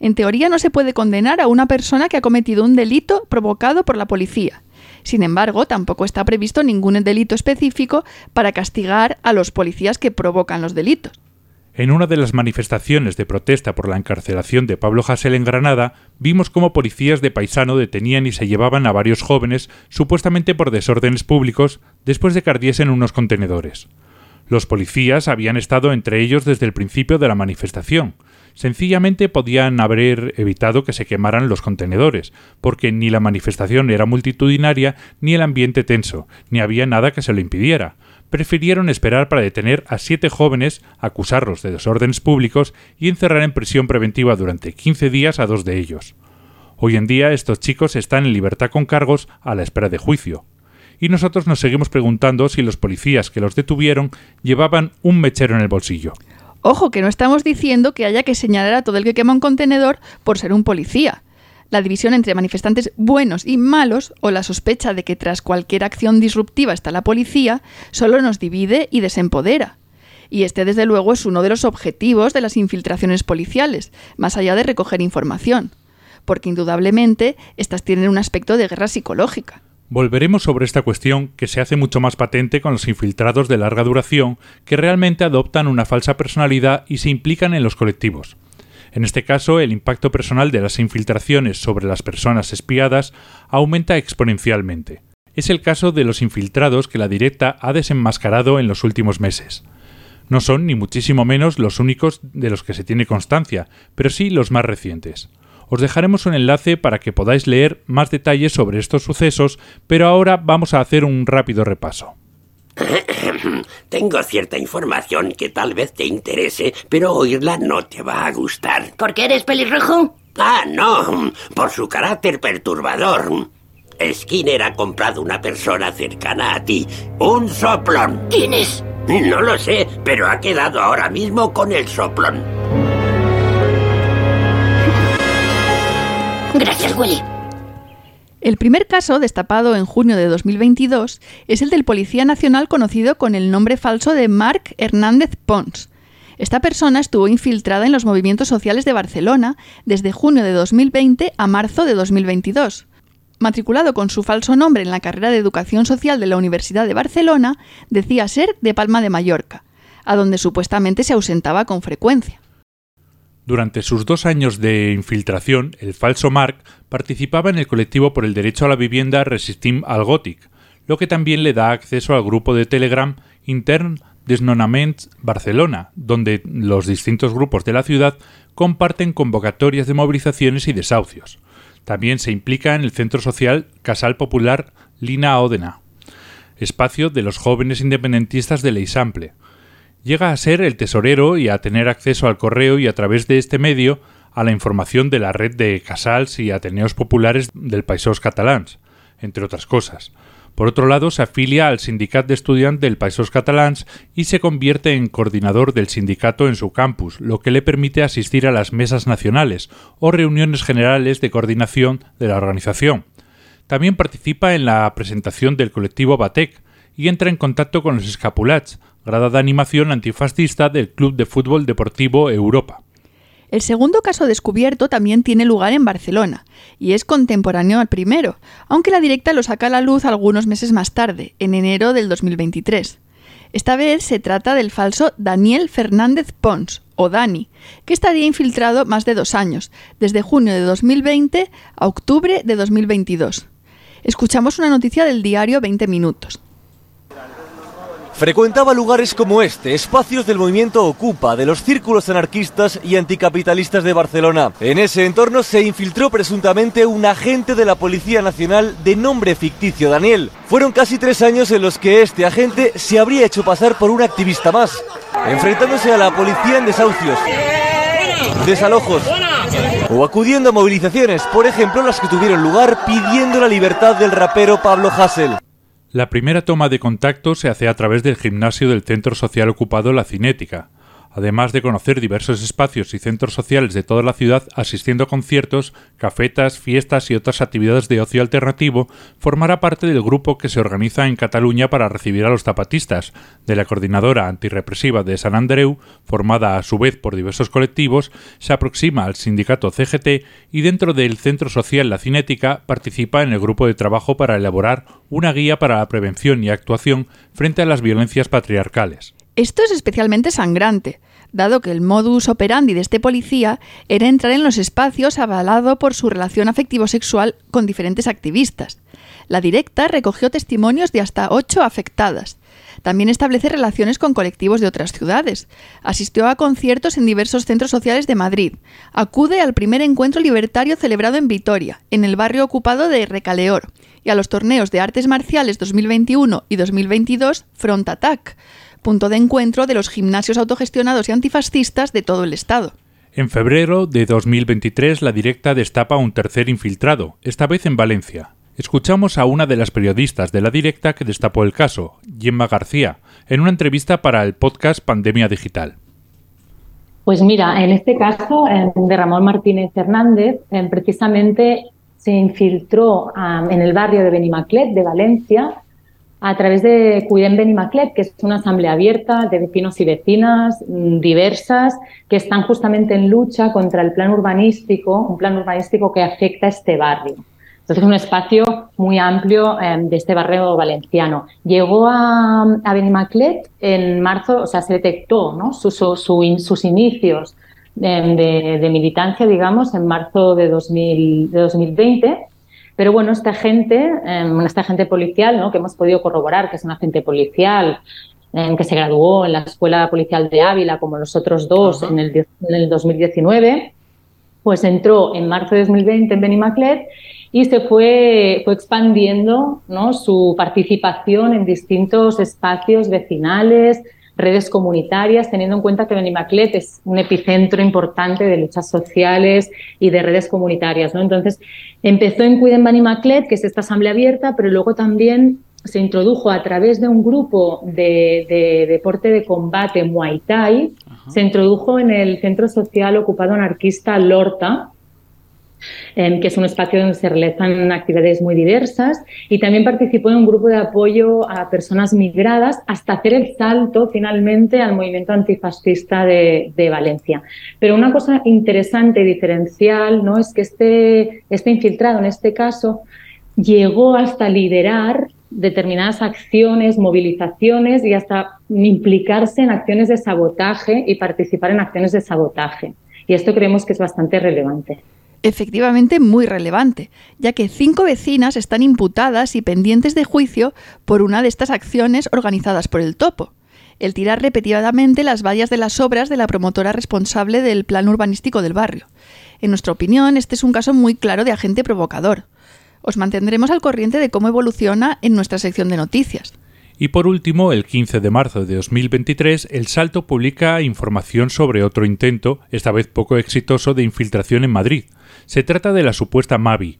En teoría no se puede condenar a una persona que ha cometido un delito provocado por la policía, sin embargo, tampoco está previsto ningún delito específico para castigar a los policías que provocan los delitos. En una de las manifestaciones de protesta por la encarcelación de Pablo Hasél en Granada, vimos cómo policías de paisano detenían y se llevaban a varios jóvenes supuestamente por desórdenes públicos después de que ardiesen unos contenedores. Los policías habían estado entre ellos desde el principio de la manifestación, Sencillamente podían haber evitado que se quemaran los contenedores, porque ni la manifestación era multitudinaria ni el ambiente tenso, ni había nada que se lo impidiera. Prefirieron esperar para detener a siete jóvenes, acusarlos de desórdenes públicos y encerrar en prisión preventiva durante 15 días a dos de ellos. Hoy en día estos chicos están en libertad con cargos a la espera de juicio. Y nosotros nos seguimos preguntando si los policías que los detuvieron llevaban un mechero en el bolsillo. Ojo, que no estamos diciendo que haya que señalar a todo el que quema un contenedor por ser un policía. La división entre manifestantes buenos y malos, o la sospecha de que tras cualquier acción disruptiva está la policía, solo nos divide y desempodera. Y este, desde luego, es uno de los objetivos de las infiltraciones policiales, más allá de recoger información, porque indudablemente estas tienen un aspecto de guerra psicológica. Volveremos sobre esta cuestión que se hace mucho más patente con los infiltrados de larga duración que realmente adoptan una falsa personalidad y se implican en los colectivos. En este caso, el impacto personal de las infiltraciones sobre las personas espiadas aumenta exponencialmente. Es el caso de los infiltrados que la directa ha desenmascarado en los últimos meses. No son ni muchísimo menos los únicos de los que se tiene constancia, pero sí los más recientes. Os dejaremos un enlace para que podáis leer más detalles sobre estos sucesos, pero ahora vamos a hacer un rápido repaso. Tengo cierta información que tal vez te interese, pero oírla no te va a gustar. ¿Por qué eres pelirrojo? Ah, no, por su carácter perturbador. Skinner ha comprado una persona cercana a ti, un soplón. ¿Quién es? No lo sé, pero ha quedado ahora mismo con el soplón. Gracias, Willy. El primer caso, destapado en junio de 2022, es el del policía nacional conocido con el nombre falso de Marc Hernández Pons. Esta persona estuvo infiltrada en los movimientos sociales de Barcelona desde junio de 2020 a marzo de 2022. Matriculado con su falso nombre en la carrera de Educación Social de la Universidad de Barcelona, decía ser de Palma de Mallorca, a donde supuestamente se ausentaba con frecuencia. Durante sus dos años de infiltración, el falso Mark participaba en el colectivo por el derecho a la vivienda Resistim al Gòtic, lo que también le da acceso al grupo de Telegram Intern Desnonaments Barcelona, donde los distintos grupos de la ciudad comparten convocatorias de movilizaciones y desahucios. También se implica en el centro social Casal Popular Lina Odena, espacio de los jóvenes independentistas de Leisample, llega a ser el tesorero y a tener acceso al correo y a través de este medio a la información de la red de casals y ateneos populares del Paisós Catalans, entre otras cosas. Por otro lado, se afilia al Sindicat de Estudiantes del Paisós Catalans y se convierte en coordinador del sindicato en su campus, lo que le permite asistir a las mesas nacionales o reuniones generales de coordinación de la organización. También participa en la presentación del colectivo Batec y entra en contacto con los escapulats, grada de animación antifascista del Club de Fútbol Deportivo Europa. El segundo caso descubierto también tiene lugar en Barcelona, y es contemporáneo al primero, aunque la directa lo saca a la luz algunos meses más tarde, en enero del 2023. Esta vez se trata del falso Daniel Fernández Pons, o Dani, que estaría infiltrado más de dos años, desde junio de 2020 a octubre de 2022. Escuchamos una noticia del diario 20 Minutos. Frecuentaba lugares como este, espacios del movimiento Ocupa, de los círculos anarquistas y anticapitalistas de Barcelona. En ese entorno se infiltró presuntamente un agente de la Policía Nacional de nombre ficticio Daniel. Fueron casi tres años en los que este agente se habría hecho pasar por un activista más, enfrentándose a la policía en desahucios, desalojos o acudiendo a movilizaciones, por ejemplo las que tuvieron lugar pidiendo la libertad del rapero Pablo Hassel. La primera toma de contacto se hace a través del gimnasio del centro social ocupado La Cinética, además de conocer diversos espacios y centros sociales de toda la ciudad asistiendo a conciertos, cafetas, fiestas y otras actividades de ocio alternativo, formará parte del grupo que se organiza en Cataluña para recibir a los zapatistas, de la coordinadora antirrepresiva de San Andreu, formada a su vez por diversos colectivos, se aproxima al sindicato CGT y dentro del centro social La Cinética participa en el grupo de trabajo para elaborar una guía para la prevención y actuación frente a las violencias patriarcales. Esto es especialmente sangrante, dado que el modus operandi de este policía era entrar en los espacios avalado por su relación afectivo-sexual con diferentes activistas. La directa recogió testimonios de hasta ocho afectadas. También establece relaciones con colectivos de otras ciudades. Asistió a conciertos en diversos centros sociales de Madrid. Acude al primer encuentro libertario celebrado en Vitoria, en el barrio ocupado de Recaleor, y a los torneos de artes marciales 2021 y 2022 Front Attack punto de encuentro de los gimnasios autogestionados y antifascistas de todo el Estado. En febrero de 2023 la directa destapa un tercer infiltrado, esta vez en Valencia. Escuchamos a una de las periodistas de la directa que destapó el caso, Gemma García, en una entrevista para el podcast Pandemia Digital. Pues mira, en este caso de Ramón Martínez Hernández, precisamente se infiltró en el barrio de Benimaclet de Valencia a través de Cuiden Benimaclet, que es una asamblea abierta de vecinos y vecinas mm, diversas que están justamente en lucha contra el plan urbanístico, un plan urbanístico que afecta a este barrio. Entonces es un espacio muy amplio em, de este barrio valenciano. Llegó a, a Benimaclet en marzo, o sea, se detectó ¿no? sus inicios em, de, militancia, digamos, en marzo de, 2000, de 2020 pero bueno, esta gente, eh, esta gente policial, ¿no? que hemos podido corroborar que es un agente policial, eh, que se graduó en la Escuela Policial de Ávila, como los otros dos, en el, en el 2019, pues entró en marzo de 2020 en Benimaclet y se fue, fue expandiendo ¿no? su participación en distintos espacios vecinales, redes comunitarias, teniendo en cuenta que Benimaclet es un epicentro importante de luchas sociales y de redes comunitarias. ¿no? Entonces, empezó en Cuiden Benimaclet, que es esta asamblea abierta, pero luego también se introdujo a través de un grupo de, deporte de combate Muay Thai, se introdujo en el Centro Social Ocupado Anarquista Lorta, que es un espacio donde se realizan actividades muy diversas y también participó en un grupo de apoyo a personas migradas hasta hacer el salto finalmente al movimiento antifascista de, Valencia. Pero una cosa interesante y diferencial ¿no? es que este, este infiltrado en este caso llegó hasta liderar determinadas acciones, movilizaciones y hasta implicarse en acciones de sabotaje y participar en acciones de sabotaje. Y esto creemos que es bastante relevante efectivamente muy relevante, ya que cinco vecinas están imputadas y pendientes de juicio por una de estas acciones organizadas por el topo, el tirar repetidamente las vallas de las obras de la promotora responsable del plan urbanístico del barrio. En nuestra opinión, este es un caso muy claro de agente provocador. Os mantendremos al corriente de cómo evoluciona en nuestra sección de noticias. Y por último, el 15 de marzo de 2023, El Salto publica información sobre otro intento, esta vez poco exitoso, de infiltración en Madrid. Se trata de la supuesta Mavi,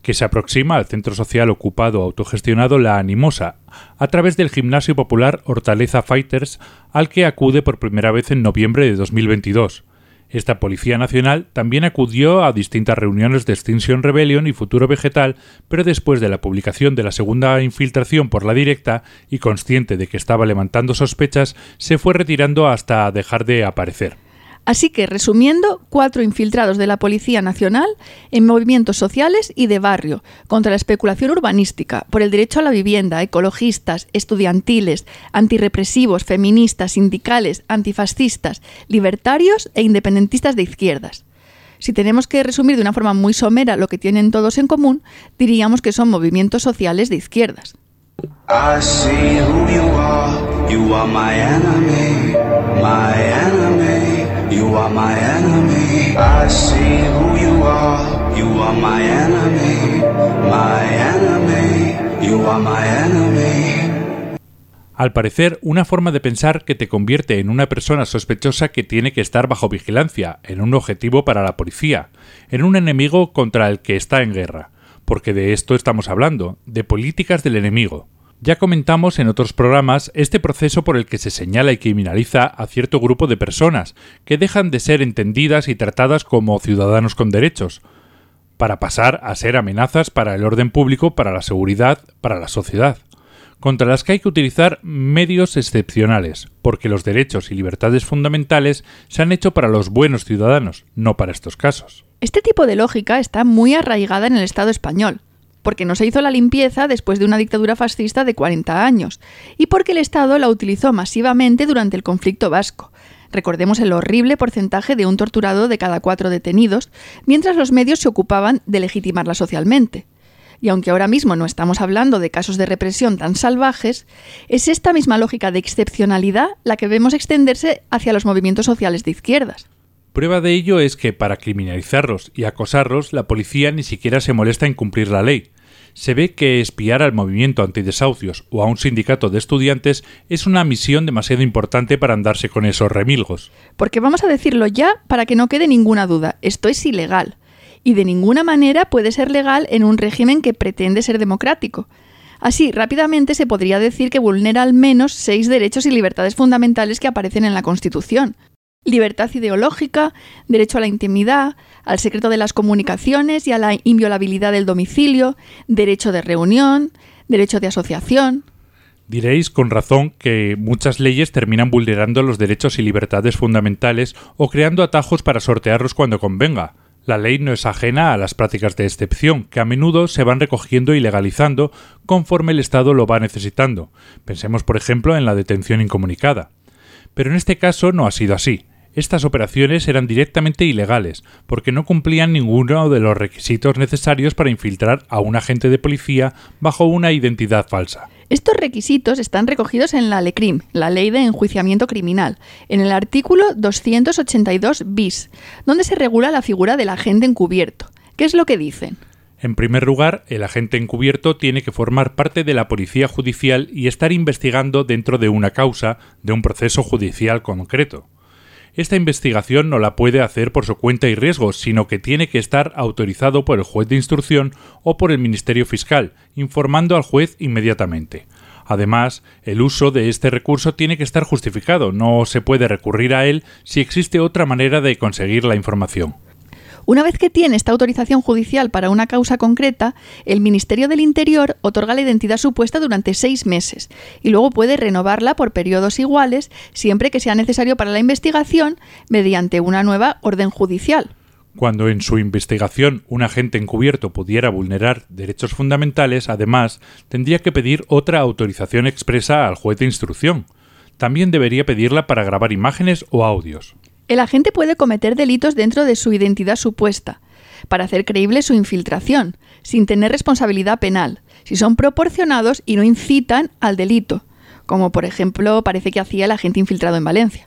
que se aproxima al centro social ocupado autogestionado La Animosa, a través del gimnasio popular Hortaleza Fighters, al que acude por primera vez en noviembre de 2022. Esta Policía Nacional también acudió a distintas reuniones de Extinction Rebellion y Futuro Vegetal, pero después de la publicación de la segunda infiltración por la directa y consciente de que estaba levantando sospechas, se fue retirando hasta dejar de aparecer. Así que, resumiendo, cuatro infiltrados de la Policía Nacional en movimientos sociales y de barrio, contra la especulación urbanística, por el derecho a la vivienda, ecologistas, estudiantiles, antirrepresivos, feministas, sindicales, antifascistas, libertarios e independentistas de izquierdas. Si tenemos que resumir de una forma muy somera lo que tienen todos en común, diríamos que son movimientos sociales de izquierdas. You are my enemy. I see who you are. You are my enemy, my enemy. You are my enemy. Al parecer, una forma de pensar que te convierte en una persona sospechosa que tiene que estar bajo vigilancia, en un objetivo para la policía, en un enemigo contra el que está en guerra, porque de esto estamos hablando, de políticas del enemigo. Ya comentamos en otros programas este proceso por el que se señala y criminaliza a cierto grupo de personas que dejan de ser entendidas y tratadas como ciudadanos con derechos, para pasar a ser amenazas para el orden público, para la seguridad, para la sociedad contra las que hay que utilizar medios excepcionales, porque los derechos y libertades fundamentales se han hecho para los buenos ciudadanos, no para estos casos. Este tipo de lógica está muy arraigada en el Estado español, porque no se hizo la limpieza después de una dictadura fascista de 40 años, y porque el Estado la utilizó masivamente durante el conflicto vasco. Recordemos el horrible porcentaje de un torturado de cada cuatro detenidos, mientras los medios se ocupaban de legitimarla socialmente. Y aunque ahora mismo no estamos hablando de casos de represión tan salvajes, es esta misma lógica de excepcionalidad la que vemos extenderse hacia los movimientos sociales de izquierdas. Prueba de ello es que para criminalizarlos y acosarlos, la policía ni siquiera se molesta en cumplir la ley. Se ve que espiar al movimiento antidesahucios o a un sindicato de estudiantes es una misión demasiado importante para andarse con esos remilgos. Porque vamos a decirlo ya para que no quede ninguna duda, esto es ilegal y de ninguna manera puede ser legal en un régimen que pretende ser democrático. Así, rápidamente se podría decir que vulnera al menos seis derechos y libertades fundamentales que aparecen en la Constitución. Libertad ideológica, derecho a la intimidad, al secreto de las comunicaciones y a la inviolabilidad del domicilio, derecho de reunión, derecho de asociación. Diréis con razón que muchas leyes terminan vulnerando los derechos y libertades fundamentales o creando atajos para sortearlos cuando convenga. La ley no es ajena a las prácticas de excepción, que a menudo se van recogiendo y legalizando conforme el Estado lo va necesitando. Pensemos, por ejemplo, en la detención incomunicada. Pero en este caso no ha sido así. Estas operaciones eran directamente ilegales, porque no cumplían ninguno de los requisitos necesarios para infiltrar a un agente de policía bajo una identidad falsa. Estos requisitos están recogidos en la LECRIM, la Ley de Enjuiciamiento Criminal, en el artículo 282 bis, donde se regula la figura del agente encubierto. ¿Qué es lo que dicen? En primer lugar, el agente encubierto tiene que formar parte de la policía judicial y estar investigando dentro de una causa de un proceso judicial concreto. Esta investigación no la puede hacer por su cuenta y riesgo, sino que tiene que estar autorizado por el juez de instrucción o por el Ministerio Fiscal, informando al juez inmediatamente. Además, el uso de este recurso tiene que estar justificado, no se puede recurrir a él si existe otra manera de conseguir la información. Una vez que tiene esta autorización judicial para una causa concreta, el Ministerio del Interior otorga la identidad supuesta durante seis meses y luego puede renovarla por periodos iguales siempre que sea necesario para la investigación mediante una nueva orden judicial. Cuando en su investigación un agente encubierto pudiera vulnerar derechos fundamentales, además, tendría que pedir otra autorización expresa al juez de instrucción. También debería pedirla para grabar imágenes o audios. El agente puede cometer delitos dentro de su identidad supuesta, para hacer creíble su infiltración, sin tener responsabilidad penal, si son proporcionados y no incitan al delito, como por ejemplo parece que hacía el agente infiltrado en Valencia.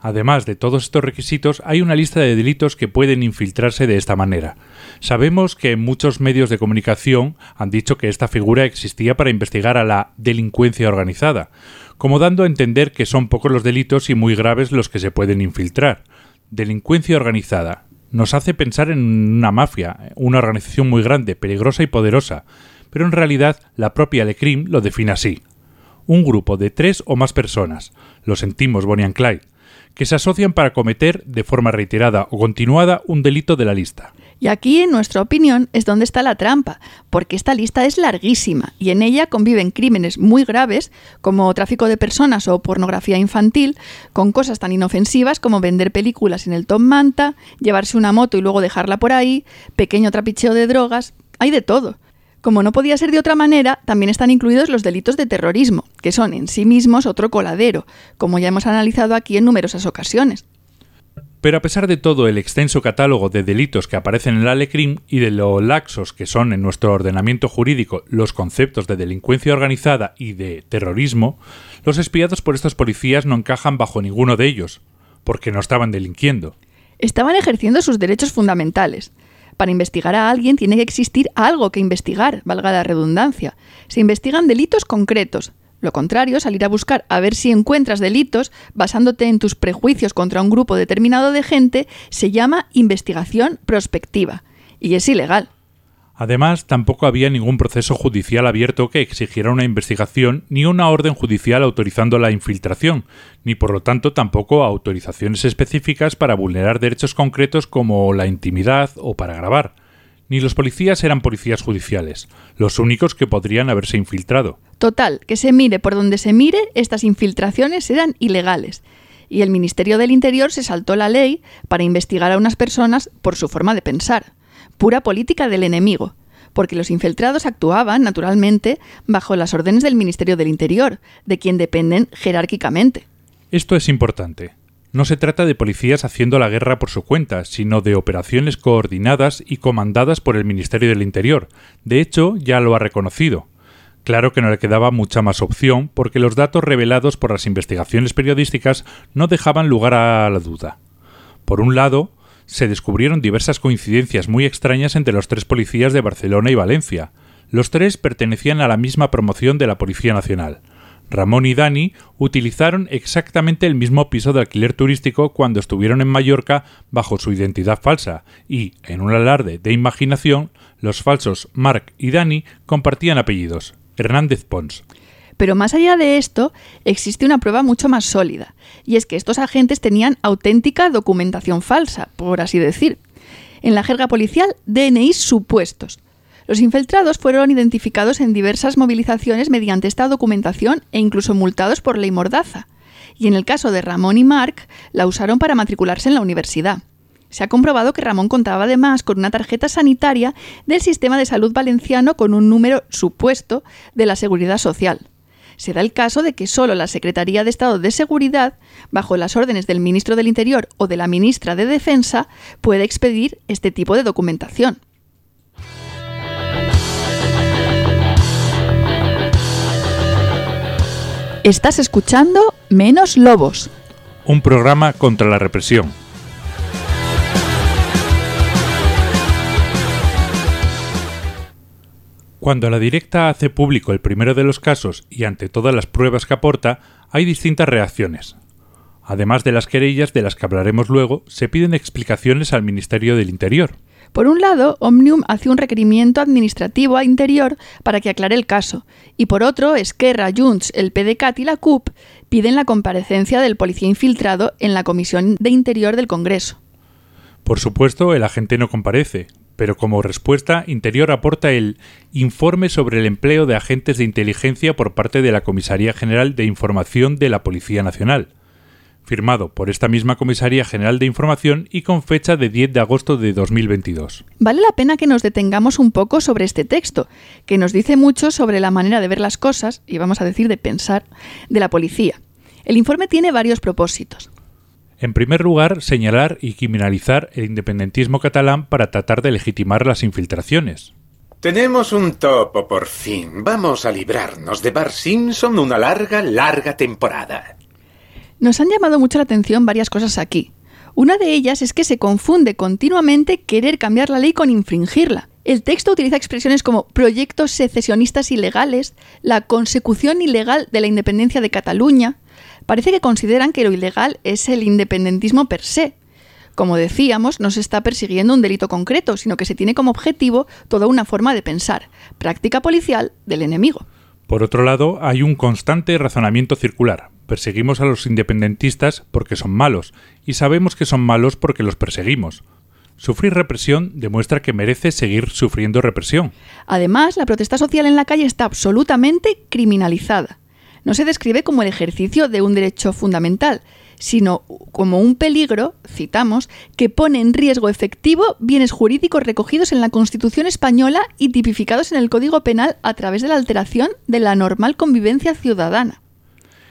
Además de todos estos requisitos, hay una lista de delitos que pueden infiltrarse de esta manera. Sabemos que muchos medios de comunicación han dicho que esta figura existía para investigar a la delincuencia organizada, como dando a entender que son pocos los delitos y muy graves los que se pueden infiltrar. Delincuencia organizada. Nos hace pensar en una mafia, una organización muy grande, peligrosa y poderosa, pero en realidad la propia Lecrim lo define así. Un grupo de tres o más personas, lo sentimos Bonnie and Clyde, que se asocian para cometer de forma reiterada o continuada un delito de la lista. Y aquí, en nuestra opinión, es donde está la trampa, porque esta lista es larguísima y en ella conviven crímenes muy graves, como tráfico de personas o pornografía infantil, con cosas tan inofensivas como vender películas en el Top Manta, llevarse una moto y luego dejarla por ahí, pequeño trapicheo de drogas, hay de todo. Como no podía ser de otra manera, también están incluidos los delitos de terrorismo, que son en sí mismos otro coladero, como ya hemos analizado aquí en numerosas ocasiones. Pero a pesar de todo el extenso catálogo de delitos que aparecen en la LECRIM y de lo laxos que son en nuestro ordenamiento jurídico los conceptos de delincuencia organizada y de terrorismo, los espiados por estos policías no encajan bajo ninguno de ellos, porque no estaban delinquiendo. Estaban ejerciendo sus derechos fundamentales. Para investigar a alguien tiene que existir algo que investigar, valga la redundancia. Se investigan delitos concretos, lo contrario, salir a buscar a ver si encuentras delitos basándote en tus prejuicios contra un grupo determinado de gente se llama investigación prospectiva y es ilegal. Además, tampoco había ningún proceso judicial abierto que exigiera una investigación ni una orden judicial autorizando la infiltración, ni por lo tanto tampoco autorizaciones específicas para vulnerar derechos concretos como la intimidad o para grabar. Ni los policías eran policías judiciales, los únicos que podrían haberse infiltrado. Total, que se mire por donde se mire, estas infiltraciones eran ilegales. Y el Ministerio del Interior se saltó la ley para investigar a unas personas por su forma de pensar. Pura política del enemigo. Porque los infiltrados actuaban, naturalmente, bajo las órdenes del Ministerio del Interior, de quien dependen jerárquicamente. Esto es importante. No se trata de policías haciendo la guerra por su cuenta, sino de operaciones coordinadas y comandadas por el Ministerio del Interior. De hecho, ya lo ha reconocido. Claro que no le quedaba mucha más opción, porque los datos revelados por las investigaciones periodísticas no dejaban lugar a la duda. Por un lado, se descubrieron diversas coincidencias muy extrañas entre los tres policías de Barcelona y Valencia. Los tres pertenecían a la misma promoción de la Policía Nacional. Ramón y Dani utilizaron exactamente el mismo piso de alquiler turístico cuando estuvieron en Mallorca bajo su identidad falsa y, en un alarde de imaginación, los falsos Marc y Dani compartían apellidos, Hernández Pons. Pero más allá de esto, existe una prueba mucho más sólida, y es que estos agentes tenían auténtica documentación falsa, por así decir. En la jerga policial, DNI supuestos, los infiltrados fueron identificados en diversas movilizaciones mediante esta documentación e incluso multados por ley mordaza. Y en el caso de Ramón y Marc, la usaron para matricularse en la universidad. Se ha comprobado que Ramón contaba además con una tarjeta sanitaria del sistema de salud valenciano con un número supuesto de la seguridad social. Se da el caso de que solo la Secretaría de Estado de Seguridad, bajo las órdenes del ministro del Interior o de la ministra de Defensa, puede expedir este tipo de documentación. Estás escuchando Menos Lobos. Un programa contra la represión. Cuando la directa hace público el primero de los casos y ante todas las pruebas que aporta, hay distintas reacciones. Además de las querellas de las que hablaremos luego, se piden explicaciones al Ministerio del Interior. Por un lado, Omnium hace un requerimiento administrativo a Interior para que aclare el caso, y por otro, Esquerra, Junts, el PDCAT y la CUP piden la comparecencia del policía infiltrado en la Comisión de Interior del Congreso. Por supuesto, el agente no comparece, pero como respuesta, Interior aporta el informe sobre el empleo de agentes de inteligencia por parte de la Comisaría General de Información de la Policía Nacional, firmado por esta misma Comisaría General de Información y con fecha de 10 de agosto de 2022. Vale la pena que nos detengamos un poco sobre este texto, que nos dice mucho sobre la manera de ver las cosas, y vamos a decir de pensar, de la policía. El informe tiene varios propósitos. En primer lugar, señalar y criminalizar el independentismo catalán para tratar de legitimar las infiltraciones. Tenemos un topo por fin. Vamos a librarnos de Bar Simpson una larga, larga temporada. Nos han llamado mucho la atención varias cosas aquí. Una de ellas es que se confunde continuamente querer cambiar la ley con infringirla. El texto utiliza expresiones como proyectos secesionistas ilegales, la consecución ilegal de la independencia de Cataluña. Parece que consideran que lo ilegal es el independentismo per se. Como decíamos, no se está persiguiendo un delito concreto, sino que se tiene como objetivo toda una forma de pensar, práctica policial del enemigo. Por otro lado, hay un constante razonamiento circular. Perseguimos a los independentistas porque son malos, y sabemos que son malos porque los perseguimos. Sufrir represión demuestra que merece seguir sufriendo represión. Además, la protesta social en la calle está absolutamente criminalizada. No se describe como el ejercicio de un derecho fundamental, sino como un peligro, citamos, que pone en riesgo efectivo bienes jurídicos recogidos en la Constitución española y tipificados en el Código Penal a través de la alteración de la normal convivencia ciudadana.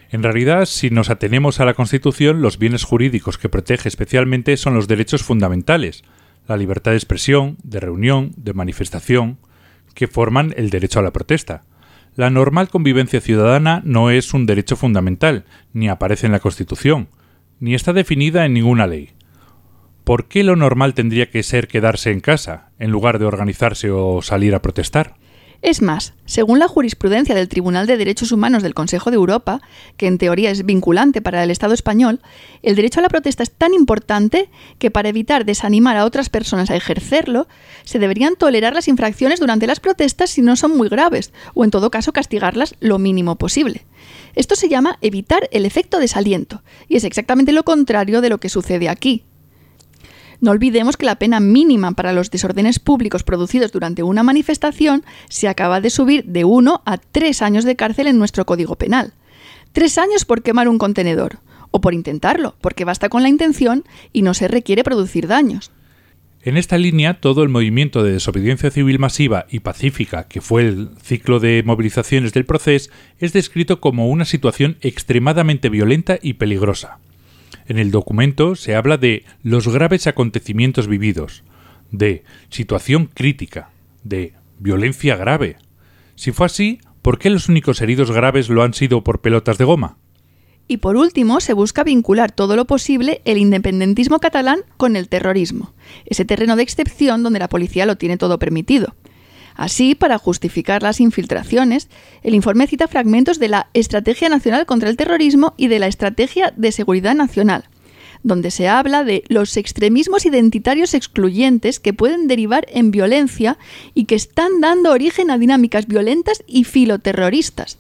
En realidad, si nos atenemos a la Constitución, los bienes jurídicos que protege especialmente son los derechos fundamentales, la libertad de expresión, de reunión, de manifestación, que forman el derecho a la protesta. La normal convivencia ciudadana no es un derecho fundamental, ni aparece en la Constitución, ni está definida en ninguna ley. ¿Por qué lo normal tendría que ser quedarse en casa, en lugar de organizarse o salir a protestar? Es más, según la jurisprudencia del Tribunal de Derechos Humanos del Consejo de Europa, que en teoría es vinculante para el Estado español, el derecho a la protesta es tan importante que para evitar desanimar a otras personas a ejercerlo, se deberían tolerar las infracciones durante las protestas si no son muy graves, o en todo caso castigarlas lo mínimo posible. Esto se llama evitar el efecto desaliento, y es exactamente lo contrario de lo que sucede aquí. No olvidemos que la pena mínima para los desórdenes públicos producidos durante una manifestación se acaba de subir de 1 a 3 años de cárcel en nuestro Código Penal. Tres años por quemar un contenedor, o por intentarlo, porque basta con la intención y no se requiere producir daños. En esta línea, todo el movimiento de desobediencia civil masiva y pacífica, que fue el ciclo de movilizaciones del proceso, es descrito como una situación extremadamente violenta y peligrosa. En el documento se habla de los graves acontecimientos vividos, de situación crítica, de violencia grave. Si fue así, ¿por qué los únicos heridos graves lo han sido por pelotas de goma? Y por último, se busca vincular todo lo posible el independentismo catalán con el terrorismo, ese terreno de excepción donde la policía lo tiene todo permitido. Así, para justificar las infiltraciones, el informe cita fragmentos de la Estrategia Nacional contra el Terrorismo y de la Estrategia de Seguridad Nacional, donde se habla de los extremismos identitarios excluyentes que pueden derivar en violencia y que están dando origen a dinámicas violentas y filoterroristas.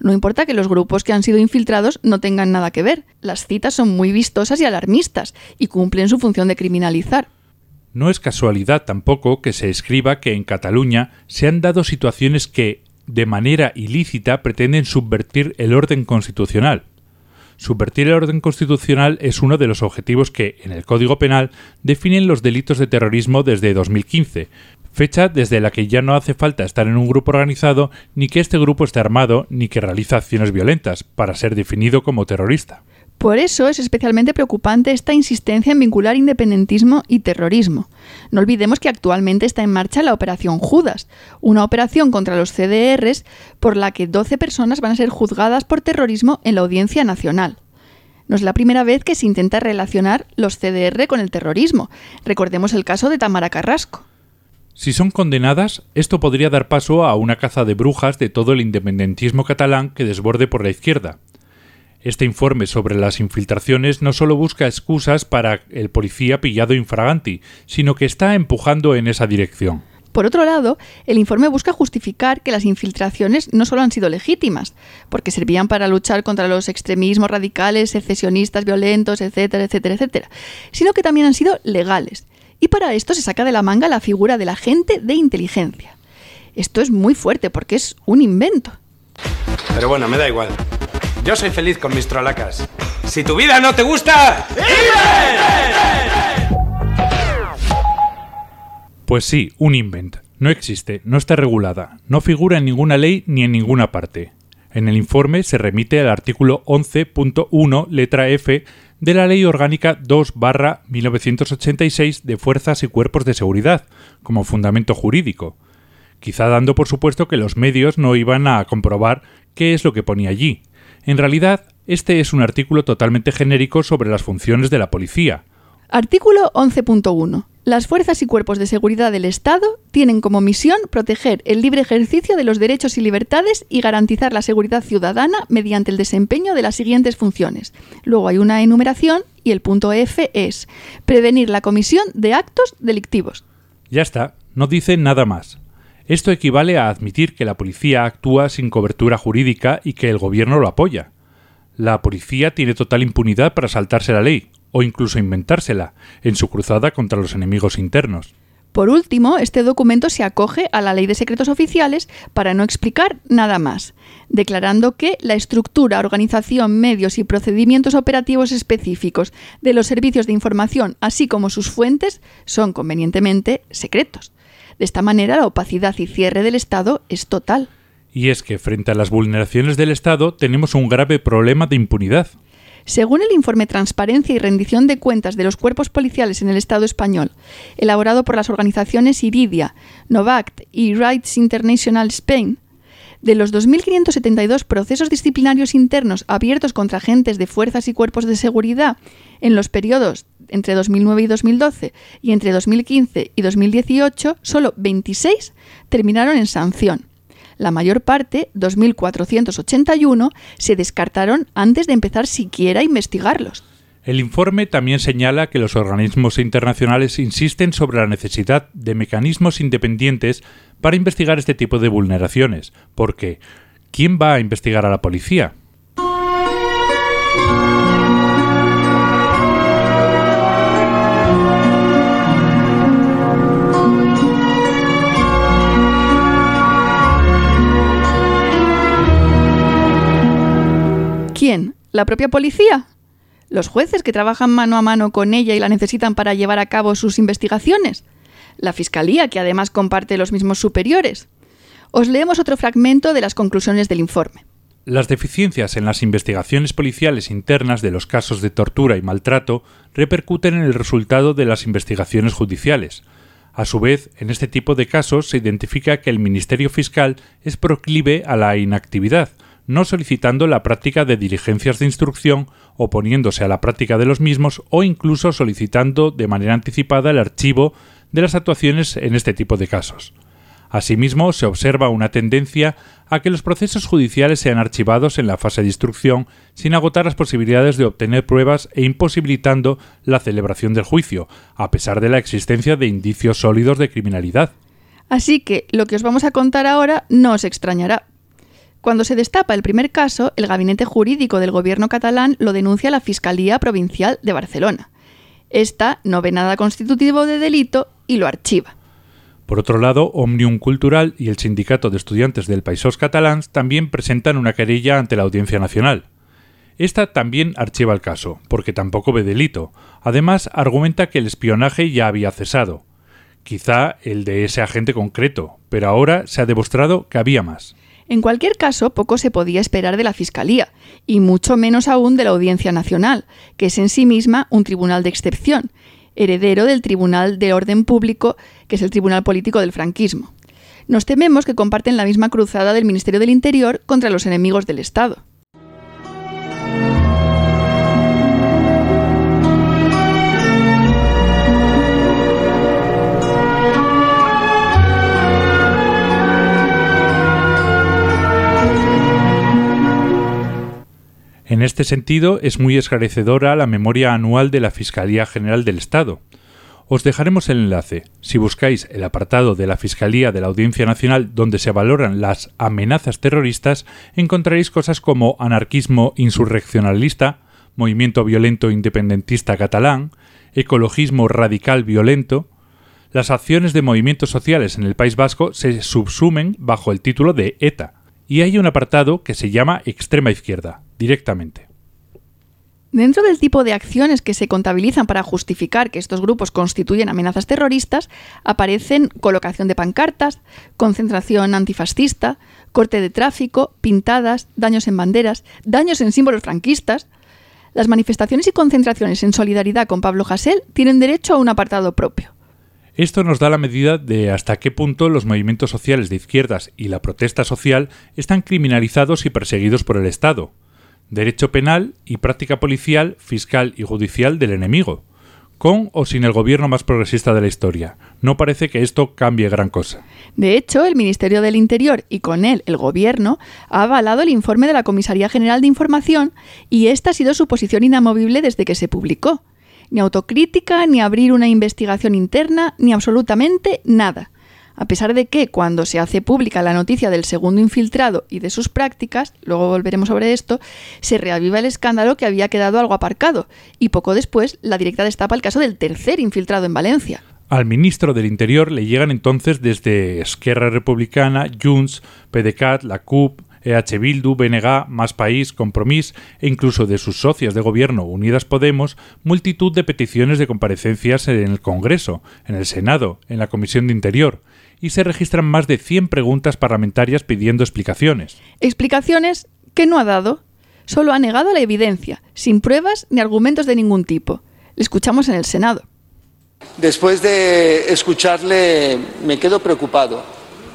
No importa que los grupos que han sido infiltrados no tengan nada que ver, las citas son muy vistosas y alarmistas y cumplen su función de criminalizar. No es casualidad tampoco que se escriba que en Cataluña se han dado situaciones que, de manera ilícita, pretenden subvertir el orden constitucional. Subvertir el orden constitucional es uno de los objetivos que, en el Código Penal, definen los delitos de terrorismo desde 2015, fecha desde la que ya no hace falta estar en un grupo organizado, ni que este grupo esté armado, ni que realiza acciones violentas, para ser definido como terrorista. Por eso es especialmente preocupante esta insistencia en vincular independentismo y terrorismo. No olvidemos que actualmente está en marcha la Operación Judas, una operación contra los CDRs por la que 12 personas van a ser juzgadas por terrorismo en la Audiencia Nacional. No es la primera vez que se intenta relacionar los CDR con el terrorismo. Recordemos el caso de Tamara Carrasco. Si son condenadas, esto podría dar paso a una caza de brujas de todo el independentismo catalán que desborde por la izquierda, este informe sobre las infiltraciones no solo busca excusas para el policía pillado infraganti, sino que está empujando en esa dirección. Por otro lado, el informe busca justificar que las infiltraciones no solo han sido legítimas, porque servían para luchar contra los extremismos radicales, secesionistas, violentos, etcétera, etcétera, etcétera, sino que también han sido legales. Y para esto se saca de la manga la figura del agente de inteligencia. Esto es muy fuerte porque es un invento. Pero bueno, me da igual. Yo soy feliz con mis trolacas. Si tu vida no te gusta... Pues sí, un invent. No existe, no está regulada, no figura en ninguna ley ni en ninguna parte. En el informe se remite al artículo 11.1 letra F de la Ley Orgánica 2 1986 de Fuerzas y Cuerpos de Seguridad, como fundamento jurídico, quizá dando por supuesto que los medios no iban a comprobar qué es lo que ponía allí, en realidad, este es un artículo totalmente genérico sobre las funciones de la policía. Artículo 11.1. Las fuerzas y cuerpos de seguridad del Estado tienen como misión proteger el libre ejercicio de los derechos y libertades y garantizar la seguridad ciudadana mediante el desempeño de las siguientes funciones. Luego hay una enumeración y el punto F es prevenir la comisión de actos delictivos. Ya está, no dice nada más. Esto equivale a admitir que la policía actúa sin cobertura jurídica y que el gobierno lo apoya. La policía tiene total impunidad para saltarse la ley, o incluso inventársela en su cruzada contra los enemigos internos. Por último, este documento se acoge a la Ley de Secretos Oficiales para no explicar nada más, declarando que la estructura, organización, medios y procedimientos operativos específicos de los servicios de información, así como sus fuentes, son convenientemente secretos. De esta manera, la opacidad y cierre del Estado es total. Y es que frente a las vulneraciones del Estado tenemos un grave problema de impunidad. Según el informe Transparencia y Rendición de Cuentas de los Cuerpos Policiales en el Estado español, elaborado por las organizaciones Iridia, Novact y Rights International Spain, de los 2.572 procesos disciplinarios internos abiertos contra agentes de fuerzas y cuerpos de seguridad en los periodos entre 2009 y 2012 y entre 2015 y 2018, solo 26 terminaron en sanción. La mayor parte, 2.481, se descartaron antes de empezar siquiera a investigarlos. El informe también señala que los organismos internacionales insisten sobre la necesidad de mecanismos independientes para investigar este tipo de vulneraciones, porque ¿quién va a investigar a la policía? ¿Quién? ¿La propia policía? ¿Los jueces que trabajan mano a mano con ella y la necesitan para llevar a cabo sus investigaciones? ¿La Fiscalía, que además comparte los mismos superiores? Os leemos otro fragmento de las conclusiones del informe. Las deficiencias en las investigaciones policiales internas de los casos de tortura y maltrato repercuten en el resultado de las investigaciones judiciales. A su vez, en este tipo de casos se identifica que el Ministerio Fiscal es proclive a la inactividad, no solicitando la práctica de diligencias de instrucción, oponiéndose a la práctica de los mismos o incluso solicitando de manera anticipada el archivo de las actuaciones en este tipo de casos. Asimismo, se observa una tendencia a que los procesos judiciales sean archivados en la fase de instrucción sin agotar las posibilidades de obtener pruebas e imposibilitando la celebración del juicio, a pesar de la existencia de indicios sólidos de criminalidad. Así que lo que os vamos a contar ahora no os extrañará. Cuando se destapa el primer caso, el gabinete jurídico del gobierno catalán lo denuncia a la Fiscalía Provincial de Barcelona. Esta no ve nada constitutivo de delito y lo archiva. Por otro lado, Omnium Cultural y el Sindicato de Estudiantes del Països Catalans también presentan una querella ante la Audiencia Nacional. Esta también archiva el caso, porque tampoco ve delito. Además, argumenta que el espionaje ya había cesado. Quizá el de ese agente concreto, pero ahora se ha demostrado que había más. En cualquier caso, poco se podía esperar de la Fiscalía, y mucho menos aún de la Audiencia Nacional, que es en sí misma un tribunal de excepción, heredero del Tribunal de Orden Público, que es el Tribunal Político del franquismo. Nos tememos que comparten la misma cruzada del Ministerio del Interior contra los enemigos del Estado. En este sentido, es muy esclarecedora la memoria anual de la Fiscalía General del Estado. Os dejaremos el enlace. Si buscáis el apartado de la Fiscalía de la Audiencia Nacional donde se valoran las amenazas terroristas, encontraréis cosas como anarquismo insurreccionalista, movimiento violento independentista catalán, ecologismo radical violento. Las acciones de movimientos sociales en el País Vasco se subsumen bajo el título de ETA, y hay un apartado que se llama extrema izquierda, directamente. Dentro del tipo de acciones que se contabilizan para justificar que estos grupos constituyen amenazas terroristas, aparecen colocación de pancartas, concentración antifascista, corte de tráfico, pintadas, daños en banderas, daños en símbolos franquistas. Las manifestaciones y concentraciones en solidaridad con Pablo Hasél tienen derecho a un apartado propio. Esto nos da la medida de hasta qué punto los movimientos sociales de izquierdas y la protesta social están criminalizados y perseguidos por el Estado. Derecho penal y práctica policial, fiscal y judicial del enemigo. Con o sin el gobierno más progresista de la historia. No parece que esto cambie gran cosa. De hecho, el Ministerio del Interior y con él el Gobierno ha avalado el informe de la Comisaría General de Información y esta ha sido su posición inamovible desde que se publicó ni autocrítica, ni abrir una investigación interna, ni absolutamente nada. A pesar de que cuando se hace pública la noticia del segundo infiltrado y de sus prácticas, luego volveremos sobre esto, se reaviva el escándalo que había quedado algo aparcado, y poco después la directa destapa el caso del tercer infiltrado en Valencia. Al ministro del Interior le llegan entonces desde Esquerra Republicana, Junts, PDeCAT, la CUP, EH Bildu, BNG, Más País, Compromís e incluso de sus socias de gobierno Unidas Podemos, multitud de peticiones de comparecencias en el Congreso, en el Senado, en la Comisión de Interior, y se registran más de 100 preguntas parlamentarias pidiendo explicaciones. Explicaciones que no ha dado. Solo ha negado la evidencia, sin pruebas ni argumentos de ningún tipo. Le escuchamos en el Senado. Después de escucharle me quedo preocupado.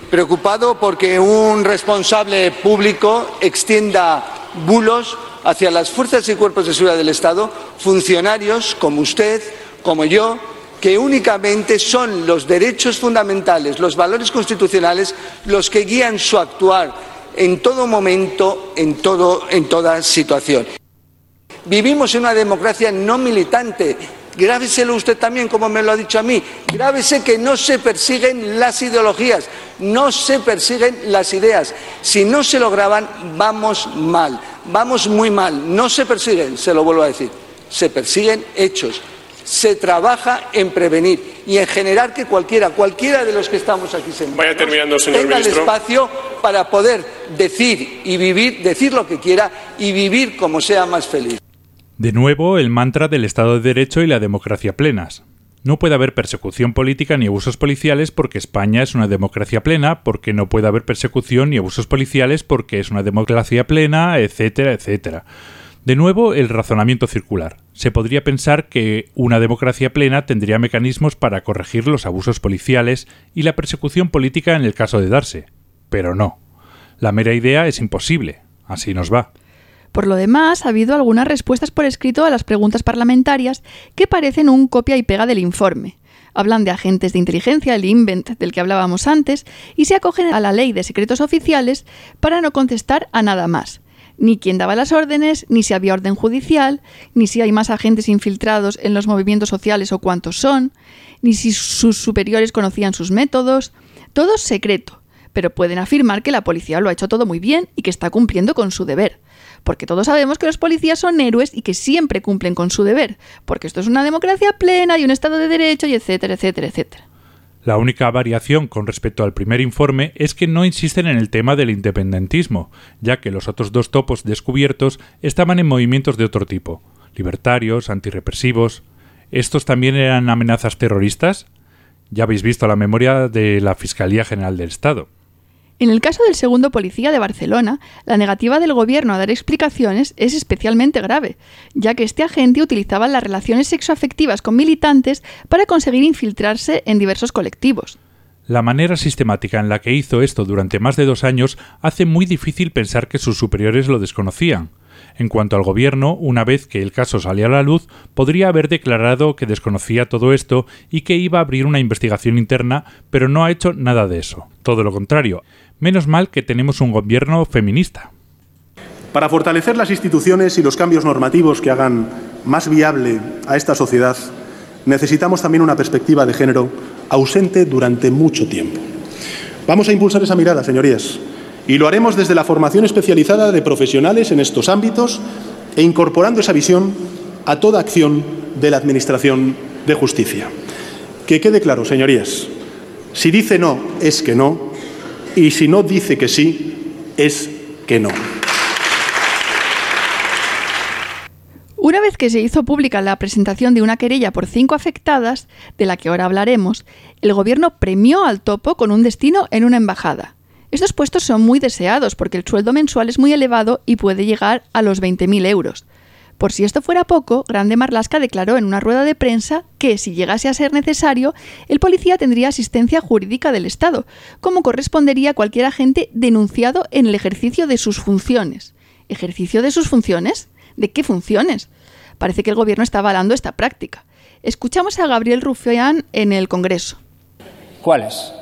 Preocupado porque un responsable público extienda bulos hacia las fuerzas y cuerpos de seguridad del Estado, funcionarios como usted, como yo, que únicamente son los derechos fundamentales, los valores constitucionales, los que guían su actuar en todo momento, en, toda situación. Vivimos en una democracia no militante. Grábeselo usted también, como me lo ha dicho a mí. Grábese que no se persiguen las ideologías, no se persiguen las ideas. Si no se lo graban, vamos mal, vamos muy mal. No se persiguen, se lo vuelvo a decir, se persiguen hechos se trabaja en prevenir y en generar que cualquiera, cualquiera de los que estamos aquí sentados, Vaya terminando, señor tenga el espacio para poder decir y vivir, decir lo que quiera y vivir como sea más feliz. De nuevo, el mantra del Estado de Derecho y la democracia plenas. No puede haber persecución política ni abusos policiales porque España es una democracia plena, porque no puede haber persecución ni abusos policiales porque es una democracia plena, etcétera, etcétera. De nuevo, el razonamiento circular. Se podría pensar que una democracia plena tendría mecanismos para corregir los abusos policiales y la persecución política en el caso de darse. Pero no. La mera idea es imposible. Así nos va. Por lo demás, ha habido algunas respuestas por escrito a las preguntas parlamentarias que parecen un copia y pega del informe. Hablan de agentes de inteligencia, el invent del que hablábamos antes, y se acogen a la ley de secretos oficiales para no contestar a nada más. Ni quién daba las órdenes, ni si había orden judicial, ni si hay más agentes infiltrados en los movimientos sociales o cuántos son, ni si sus superiores conocían sus métodos. Todo secreto, pero pueden afirmar que la policía lo ha hecho todo muy bien y que está cumpliendo con su deber porque todos sabemos que los policías son héroes y que siempre cumplen con su deber, porque esto es una democracia plena y un Estado de Derecho y etcétera, etcétera, etcétera. La única variación con respecto al primer informe es que no insisten en el tema del independentismo, ya que los otros dos topos descubiertos estaban en movimientos de otro tipo, libertarios, antirrepresivos. ¿Estos también eran amenazas terroristas? Ya habéis visto la memoria de la Fiscalía General del Estado. En el caso del segundo policía de Barcelona, la negativa del gobierno a dar explicaciones es especialmente grave, ya que este agente utilizaba las relaciones sexoafectivas con militantes para conseguir infiltrarse en diversos colectivos. La manera sistemática en la que hizo esto durante más de dos años hace muy difícil pensar que sus superiores lo desconocían. En cuanto al gobierno, una vez que el caso salió a la luz, podría haber declarado que desconocía todo esto y que iba a abrir una investigación interna, pero no ha hecho nada de eso. Todo lo contrario. Menos mal que tenemos un gobierno feminista. Para fortalecer las instituciones y los cambios normativos que hagan más viable a esta sociedad, necesitamos también una perspectiva de género ausente durante mucho tiempo. Vamos a impulsar esa mirada, señorías, y lo haremos desde la formación especializada de profesionales en estos ámbitos e incorporando esa visión a toda acción de la Administración de Justicia. Que quede claro, señorías, si dice no, es que no, y si no dice que sí, es que no. Una vez que se hizo pública la presentación de una querella por cinco afectadas, de la que ahora hablaremos, el gobierno premió al topo con un destino en una embajada. Estos puestos son muy deseados porque el sueldo mensual es muy elevado y puede llegar a los 20.000 euros. Por si esto fuera poco, Grande Marlasca declaró en una rueda de prensa que, si llegase a ser necesario, el policía tendría asistencia jurídica del Estado, como correspondería a cualquier agente denunciado en el ejercicio de sus funciones. ¿Ejercicio de sus funciones? ¿De qué funciones? Parece que el gobierno está avalando esta práctica. Escuchamos a Gabriel Rufián en el Congreso. ¿Cuáles?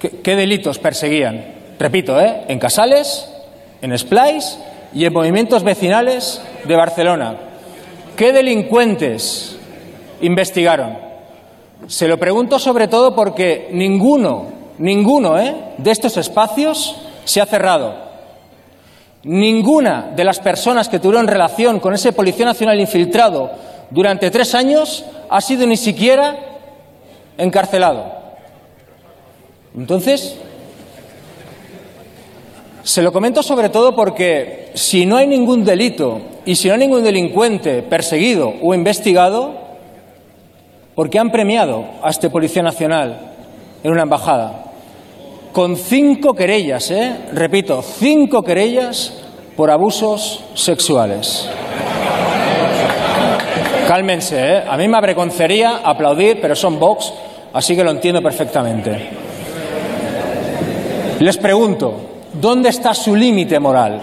¿Qué, delitos perseguían? Repito, ¿eh? En Casales, en Splice y en movimientos vecinales de Barcelona. ¿Qué delincuentes investigaron? Se lo pregunto sobre todo porque ninguno, ninguno ¿eh? de estos espacios se ha cerrado. Ninguna de las personas que tuvieron relación con ese Policía Nacional infiltrado durante tres años ha sido ni siquiera encarcelado. Entonces, se lo comento sobre todo porque si no hay ningún delito y si no hay ningún delincuente perseguido o investigado, ¿por qué han premiado a este Policía Nacional en una embajada? Con cinco querellas, ¿eh? repito, cinco querellas por abusos sexuales. Cálmense, ¿eh? a mí me avergonzaría aplaudir, pero son Vox, así que lo entiendo perfectamente. Les pregunto, ¿dónde está su límite moral?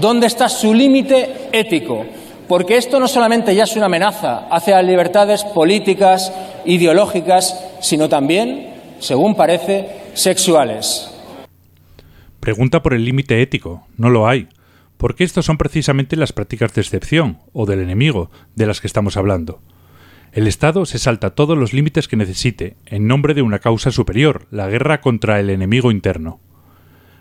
¿Dónde está su límite ético? Porque esto no solamente ya es una amenaza hacia las libertades políticas, ideológicas, sino también, según parece, sexuales. Pregunta por el límite ético. No lo hay. Porque estos son precisamente las prácticas de excepción, o del enemigo, de las que estamos hablando. El Estado se salta todos los límites que necesite, en nombre de una causa superior, la guerra contra el enemigo interno.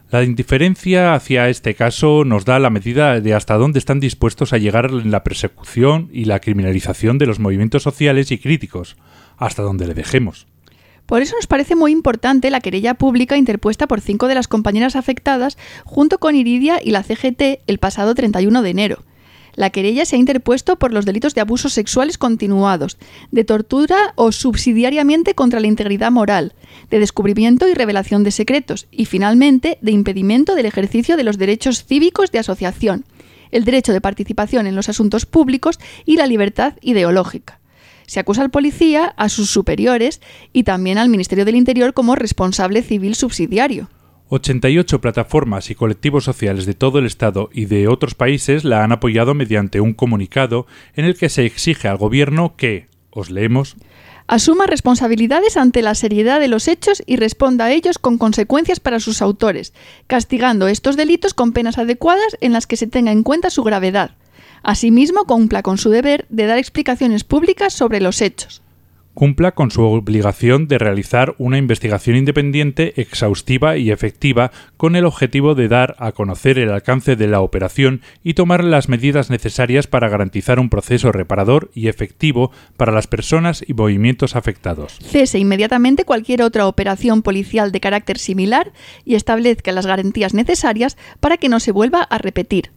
La indiferencia hacia este caso nos da la medida de hasta dónde están dispuestos a llegar en la persecución y la criminalización de los movimientos sociales y críticos, hasta donde le dejemos. Por eso nos parece muy importante la querella pública interpuesta por cinco de las compañeras afectadas junto con Iridia y la CGT el pasado 31 de enero. La querella se ha interpuesto por los delitos de abusos sexuales continuados, de tortura o subsidiariamente contra la integridad moral, de descubrimiento y revelación de secretos y, finalmente, de impedimento del ejercicio de los derechos cívicos de asociación, el derecho de participación en los asuntos públicos y la libertad ideológica. Se acusa al policía, a sus superiores y también al Ministerio del Interior como responsable civil subsidiario. 88 plataformas y colectivos sociales de todo el Estado y de otros países la han apoyado mediante un comunicado en el que se exige al Gobierno que, os leemos, asuma responsabilidades ante la seriedad de los hechos y responda a ellos con consecuencias para sus autores, castigando estos delitos con penas adecuadas en las que se tenga en cuenta su gravedad. Asimismo, cumpla con su deber de dar explicaciones públicas sobre los hechos cumpla con su obligación de realizar una investigación independiente, exhaustiva y efectiva con el objetivo de dar a conocer el alcance de la operación y tomar las medidas necesarias para garantizar un proceso reparador y efectivo para las personas y movimientos afectados. Cese inmediatamente cualquier otra operación policial de carácter similar y establezca las garantías necesarias para que no se vuelva a repetir.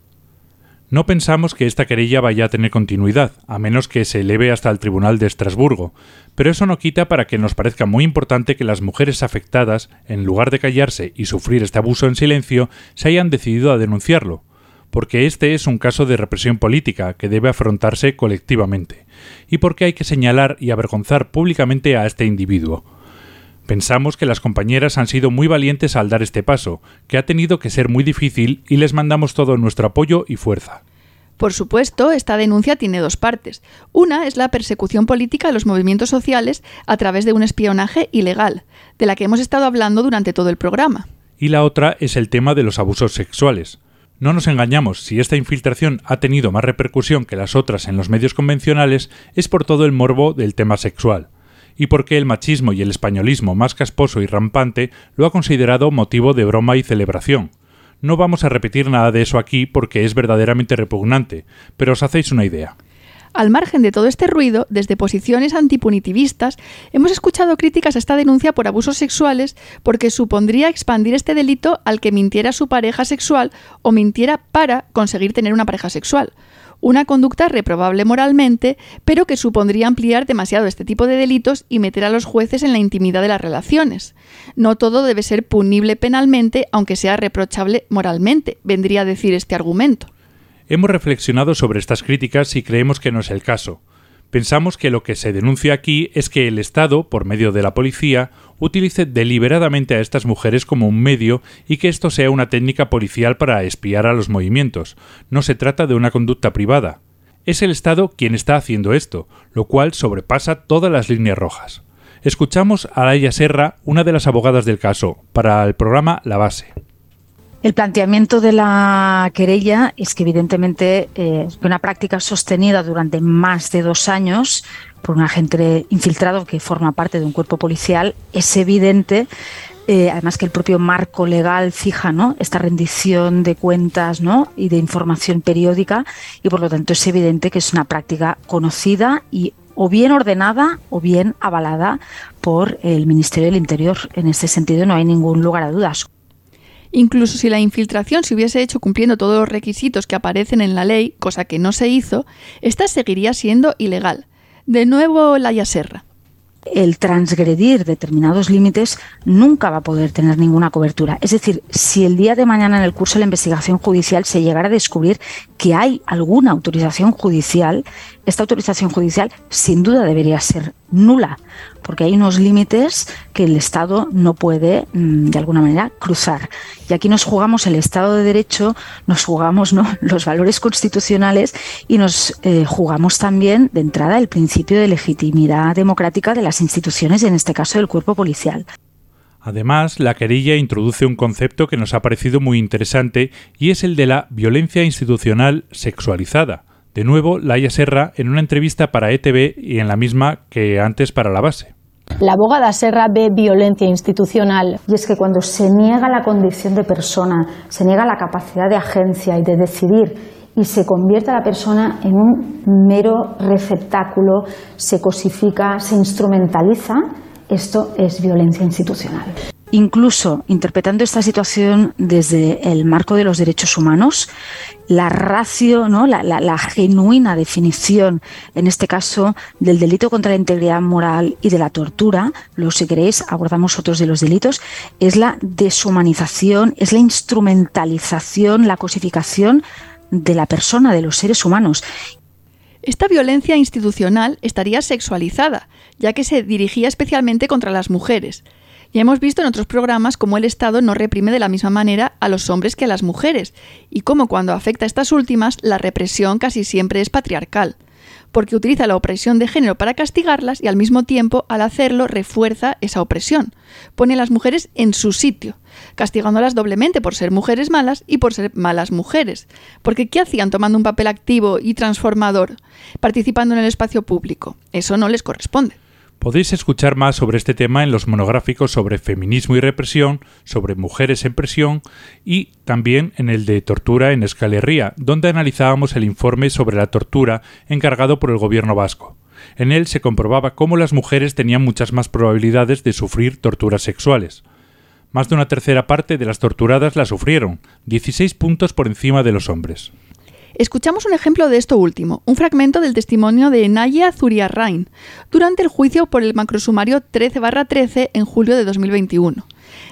No pensamos que esta querella vaya a tener continuidad, a menos que se eleve hasta el Tribunal de Estrasburgo, pero eso no quita para que nos parezca muy importante que las mujeres afectadas, en lugar de callarse y sufrir este abuso en silencio, se hayan decidido a denunciarlo, porque este es un caso de represión política que debe afrontarse colectivamente, y porque hay que señalar y avergonzar públicamente a este individuo. Pensamos que las compañeras han sido muy valientes al dar este paso, que ha tenido que ser muy difícil y les mandamos todo nuestro apoyo y fuerza. Por supuesto, esta denuncia tiene dos partes. Una es la persecución política de los movimientos sociales a través de un espionaje ilegal, de la que hemos estado hablando durante todo el programa. Y la otra es el tema de los abusos sexuales. No nos engañamos, si esta infiltración ha tenido más repercusión que las otras en los medios convencionales es por todo el morbo del tema sexual y porque el machismo y el españolismo más casposo y rampante lo ha considerado motivo de broma y celebración. No vamos a repetir nada de eso aquí porque es verdaderamente repugnante, pero os hacéis una idea. Al margen de todo este ruido, desde posiciones antipunitivistas, hemos escuchado críticas a esta denuncia por abusos sexuales porque supondría expandir este delito al que mintiera su pareja sexual o mintiera para conseguir tener una pareja sexual una conducta reprobable moralmente, pero que supondría ampliar demasiado este tipo de delitos y meter a los jueces en la intimidad de las relaciones. No todo debe ser punible penalmente, aunque sea reprochable moralmente, vendría a decir este argumento. Hemos reflexionado sobre estas críticas y creemos que no es el caso. Pensamos que lo que se denuncia aquí es que el Estado, por medio de la policía, utilice deliberadamente a estas mujeres como un medio y que esto sea una técnica policial para espiar a los movimientos. No se trata de una conducta privada. Es el Estado quien está haciendo esto, lo cual sobrepasa todas las líneas rojas. Escuchamos a Laia Serra, una de las abogadas del caso, para el programa La Base. El planteamiento de la querella es que evidentemente eh, una práctica sostenida durante más de dos años por un agente infiltrado que forma parte de un cuerpo policial es evidente eh, además que el propio marco legal fija ¿no? esta rendición de cuentas ¿no? y de información periódica y por lo tanto es evidente que es una práctica conocida y o bien ordenada o bien avalada por el Ministerio del Interior. En este sentido no hay ningún lugar a dudas. Incluso si la infiltración se hubiese hecho cumpliendo todos los requisitos que aparecen en la ley, cosa que no se hizo, esta seguiría siendo ilegal. De nuevo, la Serra el transgredir determinados límites nunca va a poder tener ninguna cobertura. Es decir, si el día de mañana en el curso de la investigación judicial se llegara a descubrir que hay alguna autorización judicial, esta autorización judicial sin duda debería ser nula, porque hay unos límites que el Estado no puede, mm, de alguna manera, cruzar. Y aquí nos jugamos el Estado de Derecho, nos jugamos los valores constitucionales y nos eh, jugamos también, de entrada, el principio de legitimidad democrática de las instituciones y, en este caso, del cuerpo policial. Además, la querella introduce un concepto que nos ha parecido muy interesante y es el de la violencia institucional sexualizada de nuevo, Laia Serra en una entrevista para ETV y en la misma que antes para la base. La abogada Serra ve violencia institucional. Y es que cuando se niega la condición de persona, se niega la capacidad de agencia y de decidir y se convierte a la persona en un mero receptáculo, se cosifica, se instrumentaliza, esto es violencia institucional. Incluso interpretando esta situación desde el marco de los derechos humanos, la ratio, ¿no? la, genuina definición, en este caso, del delito contra la integridad moral y de la tortura, luego si queréis abordamos otros de los delitos, es la deshumanización, es la instrumentalización, la cosificación de la persona, de los seres humanos. Esta violencia institucional estaría sexualizada, ya que se dirigía especialmente contra las mujeres. Ya hemos visto en otros programas cómo el Estado no reprime de la misma manera a los hombres que a las mujeres, y cómo cuando afecta a estas últimas, la represión casi siempre es patriarcal, porque utiliza la opresión de género para castigarlas y al mismo tiempo, al hacerlo, refuerza esa opresión. Pone a las mujeres en su sitio, castigándolas doblemente por ser mujeres malas y por ser malas mujeres. Porque ¿qué hacían tomando un papel activo y transformador, participando en el espacio público? Eso no les corresponde. Podéis escuchar más sobre este tema en los monográficos sobre feminismo y represión, sobre mujeres en presión y también en el de tortura en Escalería, donde analizábamos el informe sobre la tortura encargado por el gobierno vasco. En él se comprobaba cómo las mujeres tenían muchas más probabilidades de sufrir torturas sexuales. Más de una tercera parte de las torturadas la sufrieron, 16 puntos por encima de los hombres. Escuchamos un ejemplo de esto último, un fragmento del testimonio de Naya Zuriarrain durante el juicio por el macrosumario 13-13 en julio de 2021.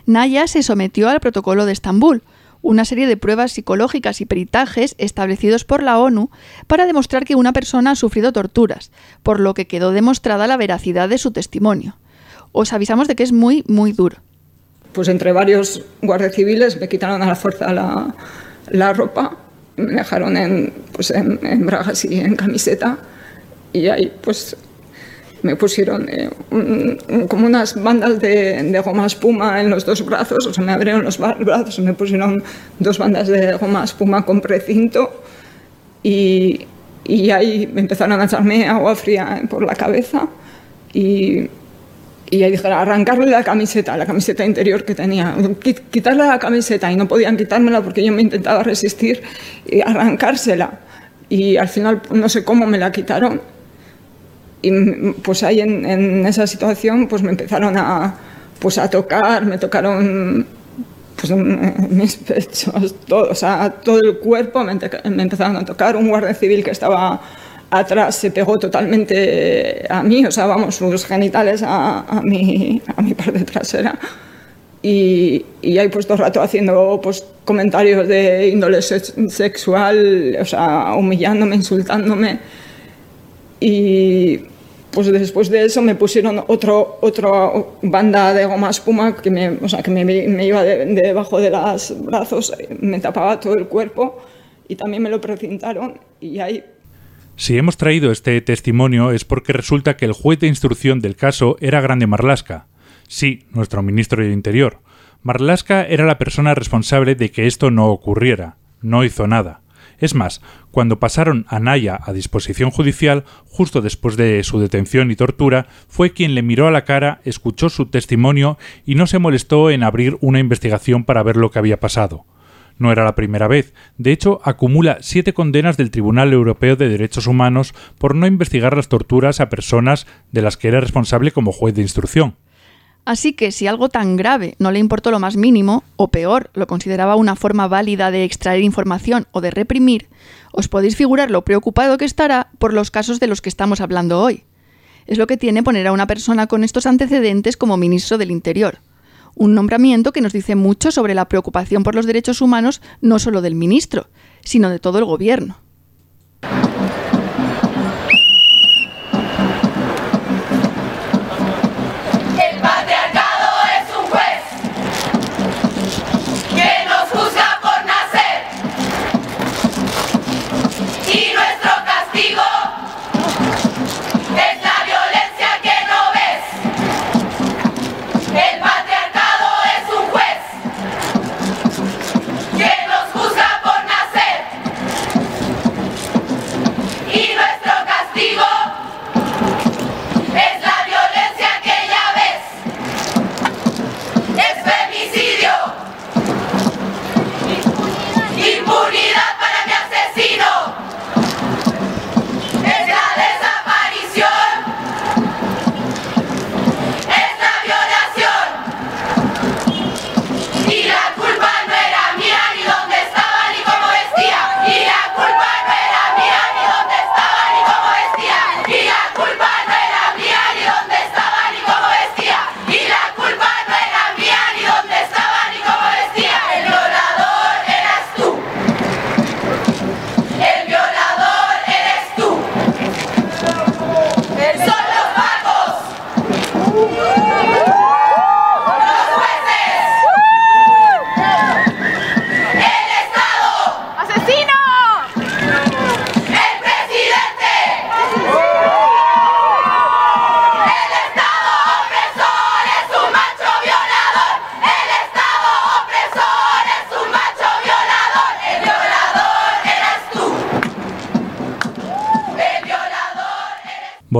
Naya se sometió al protocolo de Estambul, una serie de pruebas psicológicas y peritajes establecidos por la ONU para demostrar que una persona ha sufrido torturas, por lo que quedó demostrada la veracidad de su testimonio. Os avisamos de que es muy, muy duro. Pues entre varios guardias civiles me quitaron a la fuerza la, la ropa me dejaron en, pues en, bragas y en camiseta. Y ahí pues me pusieron eh, como unas bandas de, de, goma espuma en los dos brazos, o sea, me abrieron los brazos me pusieron dos bandas de goma espuma con precinto y, y ahí me empezaron a echarme agua fría por la cabeza y y arrancarle la camiseta, la camiseta interior que tenía, quitarle la camiseta y no podían quitármela porque yo me intentaba resistir y arrancársela. Y al final no sé cómo me la quitaron. Y pues ahí en, esa situación pues me empezaron a, pues a tocar, me tocaron pues mis pechos, todo, o sea, todo el cuerpo me, me empezaron a tocar. Un guardia civil que estaba atrás se pegó totalmente a mí, o sea, vamos, sus genitales a, a, mi, a mi parte trasera. Y, y ahí pues todo el rato haciendo pues, comentarios de índole sexual, o sea, humillándome, insultándome. Y pues después de eso me pusieron otro, otra banda de goma espuma que me, o sea, que me, me iba debajo de, los brazos, me tapaba todo el cuerpo y también me lo precintaron y ahí si hemos traído este testimonio es porque resulta que el juez de instrucción del caso era Grande Marlasca, sí, nuestro ministro de Interior, Marlaska era la persona responsable de que esto no ocurriera. No hizo nada. Es más, cuando pasaron a Naya a disposición judicial, justo después de su detención y tortura, fue quien le miró a la cara, escuchó su testimonio y no se molestó en abrir una investigación para ver lo que había pasado. No era la primera vez. De hecho, acumula siete condenas del Tribunal Europeo de Derechos Humanos por no investigar las torturas a personas de las que era responsable como juez de instrucción. Así que si algo tan grave no le importó lo más mínimo, o peor, lo consideraba una forma válida de extraer información o de reprimir, os podéis figurar lo preocupado que estará por los casos de los que estamos hablando hoy. Es lo que tiene poner a una persona con estos antecedentes como ministro del Interior. Un nombramiento que nos dice mucho sobre la preocupación por los derechos humanos no solo del ministro, sino de todo el gobierno.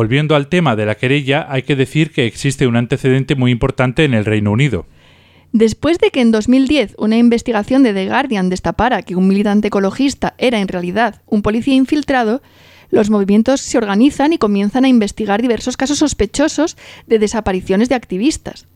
Volviendo al tema de la querella, hay que decir que existe un antecedente muy importante en el Reino Unido. Después de que en 2010 una investigación de The Guardian destapara que un militante ecologista era en realidad un policía infiltrado, los movimientos se organizan y comienzan a investigar diversos casos sospechosos de desapariciones de activistas.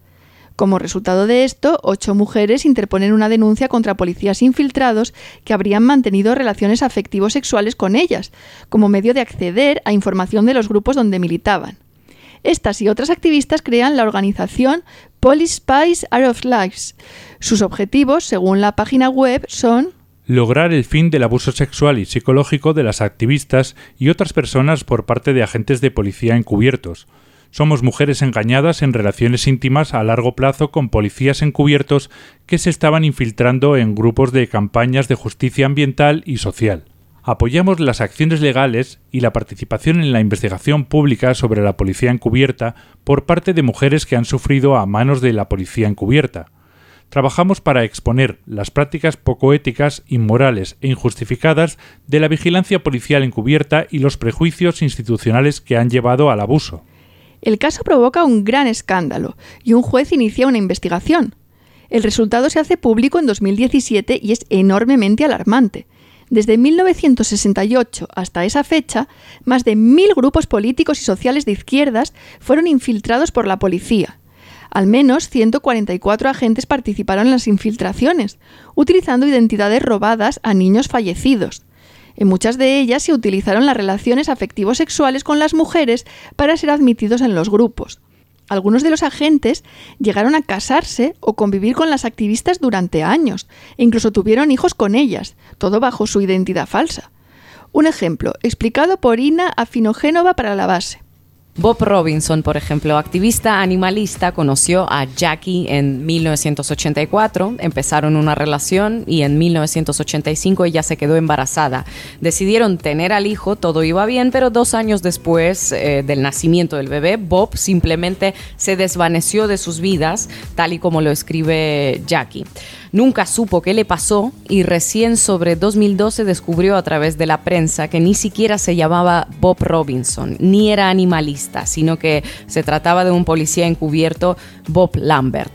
Como resultado de esto, ocho mujeres interponen una denuncia contra policías infiltrados que habrían mantenido relaciones afectivo-sexuales con ellas, como medio de acceder a información de los grupos donde militaban. Estas y otras activistas crean la organización Police Spies Are of Lives. Sus objetivos, según la página web, son Lograr el fin del abuso sexual y psicológico de las activistas y otras personas por parte de agentes de policía encubiertos. Somos mujeres engañadas en relaciones íntimas a largo plazo con policías encubiertos que se estaban infiltrando en grupos de campañas de justicia ambiental y social. Apoyamos las acciones legales y la participación en la investigación pública sobre la policía encubierta por parte de mujeres que han sufrido a manos de la policía encubierta. Trabajamos para exponer las prácticas poco éticas, inmorales e injustificadas de la vigilancia policial encubierta y los prejuicios institucionales que han llevado al abuso. El caso provoca un gran escándalo y un juez inicia una investigación. El resultado se hace público en 2017 y es enormemente alarmante. Desde 1968 hasta esa fecha, más de mil grupos políticos y sociales de izquierdas fueron infiltrados por la policía. Al menos 144 agentes participaron en las infiltraciones, utilizando identidades robadas a niños fallecidos. En muchas de ellas se utilizaron las relaciones afectivos sexuales con las mujeres para ser admitidos en los grupos. Algunos de los agentes llegaron a casarse o convivir con las activistas durante años e incluso tuvieron hijos con ellas, todo bajo su identidad falsa. Un ejemplo, explicado por Ina Afinogénova para la base. Bob Robinson, por ejemplo, activista animalista, conoció a Jackie en 1984, empezaron una relación y en 1985 ella se quedó embarazada. Decidieron tener al hijo, todo iba bien, pero dos años después eh, del nacimiento del bebé, Bob simplemente se desvaneció de sus vidas, tal y como lo escribe Jackie. Nunca supo qué le pasó y recién sobre 2012 descubrió a través de la prensa que ni siquiera se llamaba Bob Robinson, ni era animalista, sino que se trataba de un policía encubierto, Bob Lambert.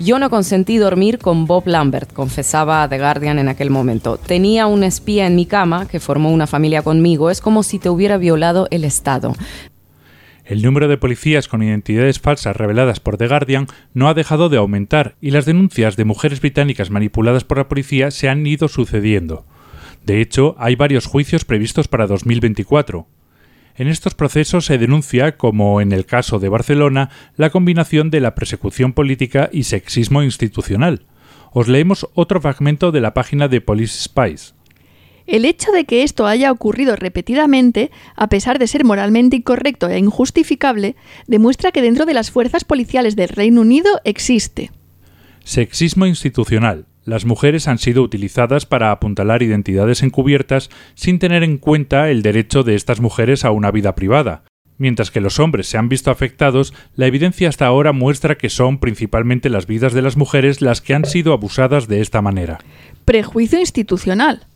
Yo no consentí dormir con Bob Lambert, confesaba The Guardian en aquel momento. Tenía un espía en mi cama que formó una familia conmigo. Es como si te hubiera violado el Estado. El número de policías con identidades falsas reveladas por The Guardian no ha dejado de aumentar y las denuncias de mujeres británicas manipuladas por la policía se han ido sucediendo. De hecho, hay varios juicios previstos para 2024. En estos procesos se denuncia, como en el caso de Barcelona, la combinación de la persecución política y sexismo institucional. Os leemos otro fragmento de la página de Police Spies. El hecho de que esto haya ocurrido repetidamente, a pesar de ser moralmente incorrecto e injustificable, demuestra que dentro de las fuerzas policiales del Reino Unido existe. Sexismo institucional. Las mujeres han sido utilizadas para apuntalar identidades encubiertas sin tener en cuenta el derecho de estas mujeres a una vida privada. Mientras que los hombres se han visto afectados, la evidencia hasta ahora muestra que son principalmente las vidas de las mujeres las que han sido abusadas de esta manera. Prejuicio institucional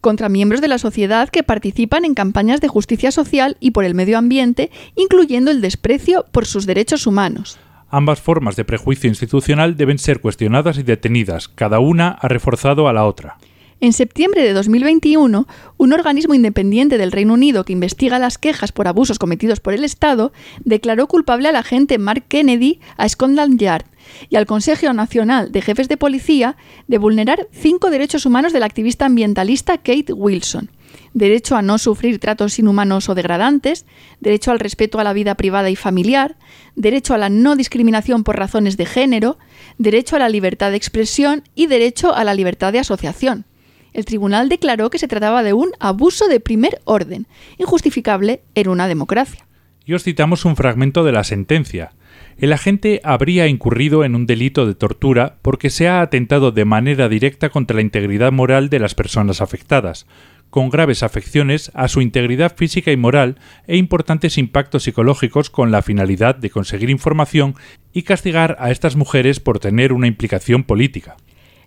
contra miembros de la sociedad que participan en campañas de justicia social y por el medio ambiente, incluyendo el desprecio por sus derechos humanos. Ambas formas de prejuicio institucional deben ser cuestionadas y detenidas, cada una ha reforzado a la otra. En septiembre de 2021, un organismo independiente del Reino Unido que investiga las quejas por abusos cometidos por el Estado declaró culpable al agente Mark Kennedy a Scotland Yard y al Consejo Nacional de Jefes de Policía de vulnerar cinco derechos humanos de la activista ambientalista Kate Wilson. Derecho a no sufrir tratos inhumanos o degradantes, derecho al respeto a la vida privada y familiar, derecho a la no discriminación por razones de género, derecho a la libertad de expresión y derecho a la libertad de asociación. El tribunal declaró que se trataba de un abuso de primer orden, injustificable en una democracia. Y os citamos un fragmento de la sentencia. El agente habría incurrido en un delito de tortura porque se ha atentado de manera directa contra la integridad moral de las personas afectadas, con graves afecciones a su integridad física y moral e importantes impactos psicológicos con la finalidad de conseguir información y castigar a estas mujeres por tener una implicación política.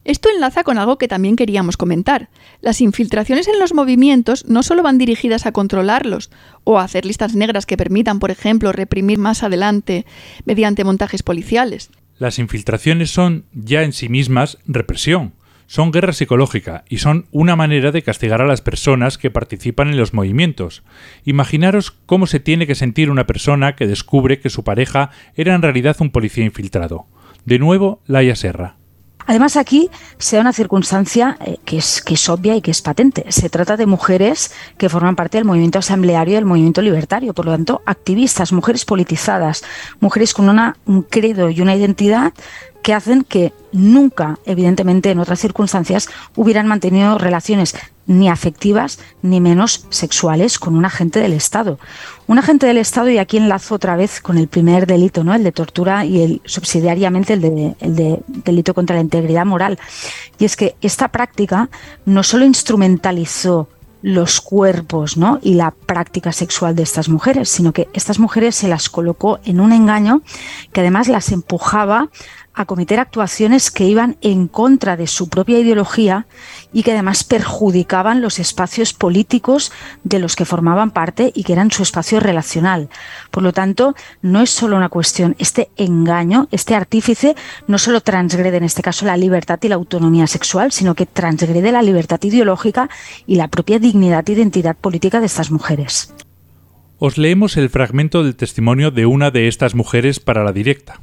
Esto enlaza con algo que también queríamos comentar. Las infiltraciones en los movimientos no solo van dirigidas a controlarlos o a hacer listas negras que permitan, por ejemplo, reprimir más adelante mediante montajes policiales. Las infiltraciones son ya en sí mismas represión, son guerra psicológica y son una manera de castigar a las personas que participan en los movimientos. Imaginaros cómo se tiene que sentir una persona que descubre que su pareja era en realidad un policía infiltrado. De nuevo, Laia Serra. Además, aquí se da una circunstancia eh, que, es, que es obvia y que es patente. Se trata de mujeres que forman parte del movimiento asambleario y del movimiento libertario, por lo tanto, activistas, mujeres politizadas, mujeres con una, un credo y una identidad que hacen que nunca, evidentemente, en otras circunstancias, hubieran mantenido relaciones ni afectivas ni menos sexuales con un agente del Estado. Un agente del Estado, y aquí enlazo otra vez con el primer delito, ¿no? el de tortura y el subsidiariamente el de, el de delito contra la integridad moral. Y es que esta práctica no solo instrumentalizó los cuerpos ¿no? y la práctica sexual de estas mujeres, sino que estas mujeres se las colocó en un engaño que además las empujaba a cometer actuaciones que iban en contra de su propia ideología y que además perjudicaban los espacios políticos de los que formaban parte y que eran su espacio relacional. Por lo tanto, no es solo una cuestión, este engaño, este artífice, no solo transgrede en este caso la libertad y la autonomía sexual, sino que transgrede la libertad ideológica y la propia dignidad e identidad política de estas mujeres. Os leemos el fragmento del testimonio de una de estas mujeres para la directa.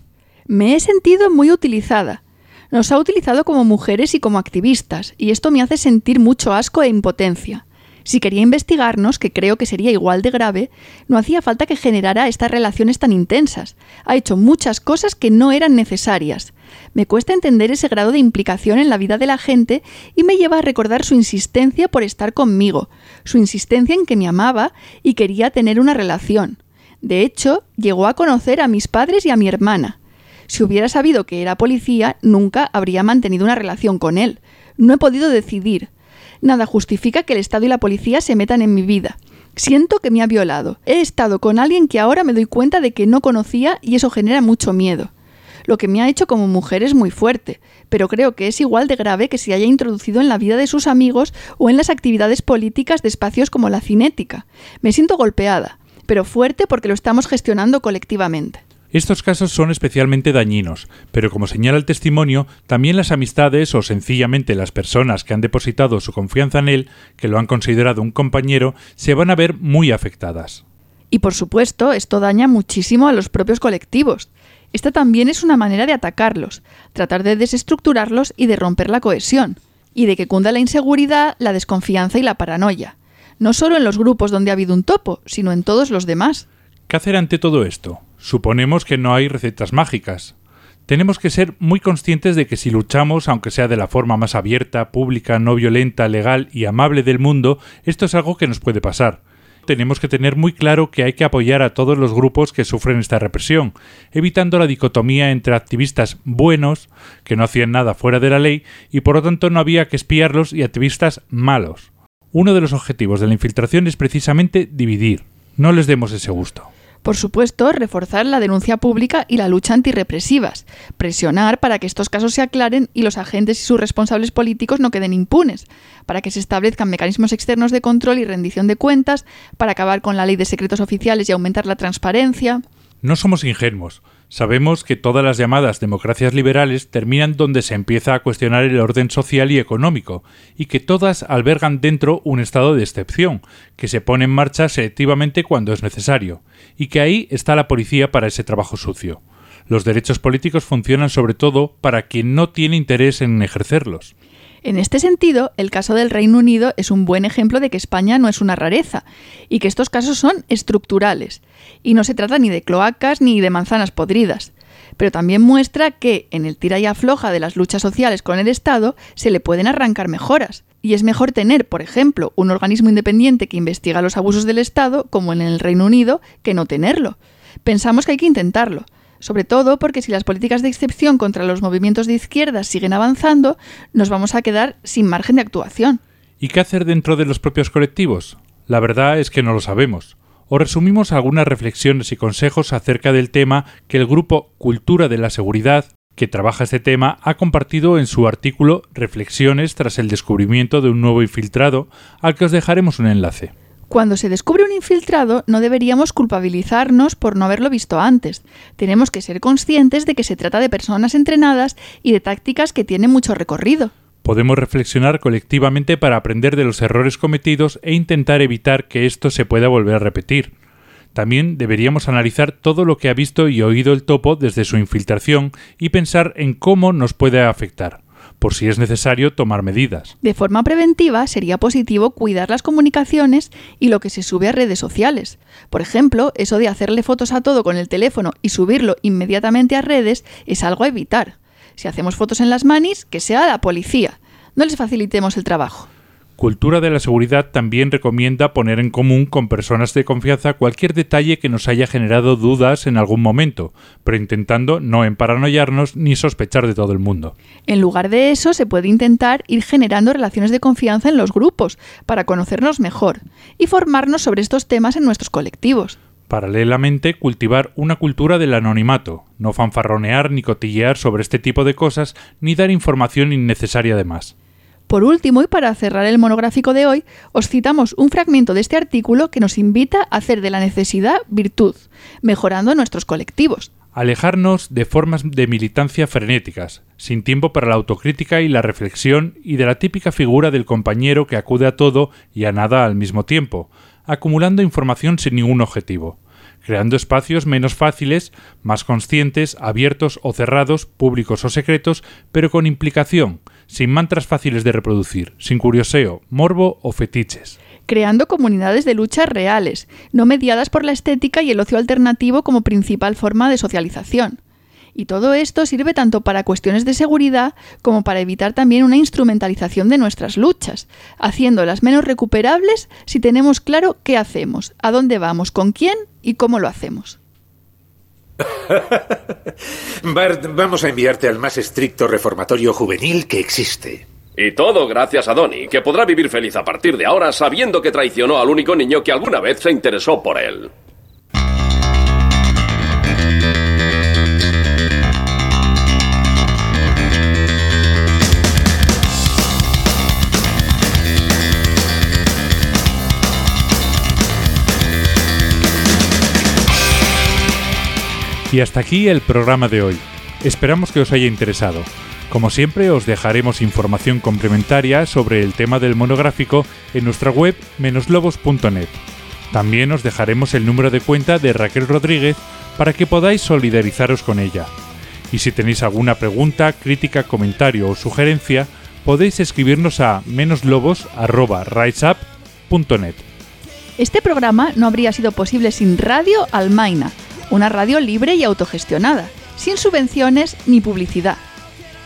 Me he sentido muy utilizada. Nos ha utilizado como mujeres y como activistas, y esto me hace sentir mucho asco e impotencia. Si quería investigarnos, que creo que sería igual de grave, no hacía falta que generara estas relaciones tan intensas. Ha hecho muchas cosas que no eran necesarias. Me cuesta entender ese grado de implicación en la vida de la gente y me lleva a recordar su insistencia por estar conmigo, su insistencia en que me amaba y quería tener una relación. De hecho, llegó a conocer a mis padres y a mi hermana. Si hubiera sabido que era policía, nunca habría mantenido una relación con él. No he podido decidir. Nada justifica que el Estado y la policía se metan en mi vida. Siento que me ha violado. He estado con alguien que ahora me doy cuenta de que no conocía y eso genera mucho miedo. Lo que me ha hecho como mujer es muy fuerte, pero creo que es igual de grave que se haya introducido en la vida de sus amigos o en las actividades políticas de espacios como la cinética. Me siento golpeada, pero fuerte porque lo estamos gestionando colectivamente. Estos casos son especialmente dañinos, pero como señala el testimonio, también las amistades o sencillamente las personas que han depositado su confianza en él, que lo han considerado un compañero, se van a ver muy afectadas. Y por supuesto, esto daña muchísimo a los propios colectivos. Esta también es una manera de atacarlos, tratar de desestructurarlos y de romper la cohesión, y de que cunda la inseguridad, la desconfianza y la paranoia. No solo en los grupos donde ha habido un topo, sino en todos los demás. ¿Qué hacer ante todo esto? Suponemos que no hay recetas mágicas. Tenemos que ser muy conscientes de que si luchamos, aunque sea de la forma más abierta, pública, no violenta, legal y amable del mundo, esto es algo que nos puede pasar. Tenemos que tener muy claro que hay que apoyar a todos los grupos que sufren esta represión, evitando la dicotomía entre activistas buenos, que no hacían nada fuera de la ley, y por lo tanto no había que espiarlos, y activistas malos. Uno de los objetivos de la infiltración es precisamente dividir. No les demos ese gusto. Por supuesto, reforzar la denuncia pública y la lucha antirrepresivas, presionar para que estos casos se aclaren y los agentes y sus responsables políticos no queden impunes, para que se establezcan mecanismos externos de control y rendición de cuentas, para acabar con la ley de secretos oficiales y aumentar la transparencia. No somos ingenuos. Sabemos que todas las llamadas democracias liberales terminan donde se empieza a cuestionar el orden social y económico, y que todas albergan dentro un estado de excepción, que se pone en marcha selectivamente cuando es necesario, y que ahí está la policía para ese trabajo sucio. Los derechos políticos funcionan sobre todo para quien no tiene interés en ejercerlos. En este sentido, el caso del Reino Unido es un buen ejemplo de que España no es una rareza y que estos casos son estructurales. Y no se trata ni de cloacas ni de manzanas podridas. Pero también muestra que, en el tira y afloja de las luchas sociales con el Estado, se le pueden arrancar mejoras. Y es mejor tener, por ejemplo, un organismo independiente que investiga los abusos del Estado, como en el Reino Unido, que no tenerlo. Pensamos que hay que intentarlo sobre todo porque si las políticas de excepción contra los movimientos de izquierda siguen avanzando, nos vamos a quedar sin margen de actuación. ¿Y qué hacer dentro de los propios colectivos? La verdad es que no lo sabemos. O resumimos algunas reflexiones y consejos acerca del tema que el grupo Cultura de la Seguridad, que trabaja este tema, ha compartido en su artículo Reflexiones tras el descubrimiento de un nuevo infiltrado, al que os dejaremos un enlace. Cuando se descubre un infiltrado, no deberíamos culpabilizarnos por no haberlo visto antes. Tenemos que ser conscientes de que se trata de personas entrenadas y de tácticas que tienen mucho recorrido. Podemos reflexionar colectivamente para aprender de los errores cometidos e intentar evitar que esto se pueda volver a repetir. También deberíamos analizar todo lo que ha visto y oído el topo desde su infiltración y pensar en cómo nos puede afectar por si es necesario tomar medidas. De forma preventiva, sería positivo cuidar las comunicaciones y lo que se sube a redes sociales. Por ejemplo, eso de hacerle fotos a todo con el teléfono y subirlo inmediatamente a redes es algo a evitar. Si hacemos fotos en las manis, que sea la policía. No les facilitemos el trabajo. Cultura de la Seguridad también recomienda poner en común con personas de confianza cualquier detalle que nos haya generado dudas en algún momento, pero intentando no emparanoiarnos ni sospechar de todo el mundo. En lugar de eso, se puede intentar ir generando relaciones de confianza en los grupos para conocernos mejor y formarnos sobre estos temas en nuestros colectivos. Paralelamente, cultivar una cultura del anonimato, no fanfarronear ni cotillear sobre este tipo de cosas, ni dar información innecesaria de más. Por último, y para cerrar el monográfico de hoy, os citamos un fragmento de este artículo que nos invita a hacer de la necesidad virtud, mejorando nuestros colectivos. Alejarnos de formas de militancia frenéticas, sin tiempo para la autocrítica y la reflexión y de la típica figura del compañero que acude a todo y a nada al mismo tiempo, acumulando información sin ningún objetivo creando espacios menos fáciles, más conscientes, abiertos o cerrados, públicos o secretos, pero con implicación, sin mantras fáciles de reproducir, sin curioseo, morbo o fetiches. Creando comunidades de lucha reales, no mediadas por la estética y el ocio alternativo como principal forma de socialización. Y todo esto sirve tanto para cuestiones de seguridad como para evitar también una instrumentalización de nuestras luchas, haciéndolas menos recuperables si tenemos claro qué hacemos, a dónde vamos, con quién y cómo lo hacemos. Bart, vamos a enviarte al más estricto reformatorio juvenil que existe. Y todo gracias a Donnie, que podrá vivir feliz a partir de ahora sabiendo que traicionó al único niño que alguna vez se interesó por él. Y hasta aquí el programa de hoy. Esperamos que os haya interesado. Como siempre, os dejaremos información complementaria sobre el tema del monográfico en nuestra web menoslobos.net. También os dejaremos el número de cuenta de Raquel Rodríguez para que podáis solidarizaros con ella. Y si tenéis alguna pregunta, crítica, comentario o sugerencia, podéis escribirnos a menoslobos.riseup.net. Este programa no habría sido posible sin Radio Almaina, una radio libre y autogestionada, sin subvenciones ni publicidad.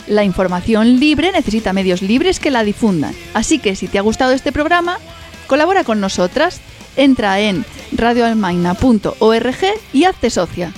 La información libre necesita medios libres que la difundan, así que si te ha gustado este programa, colabora con nosotras, entra en radioalmaina.org y hazte socia.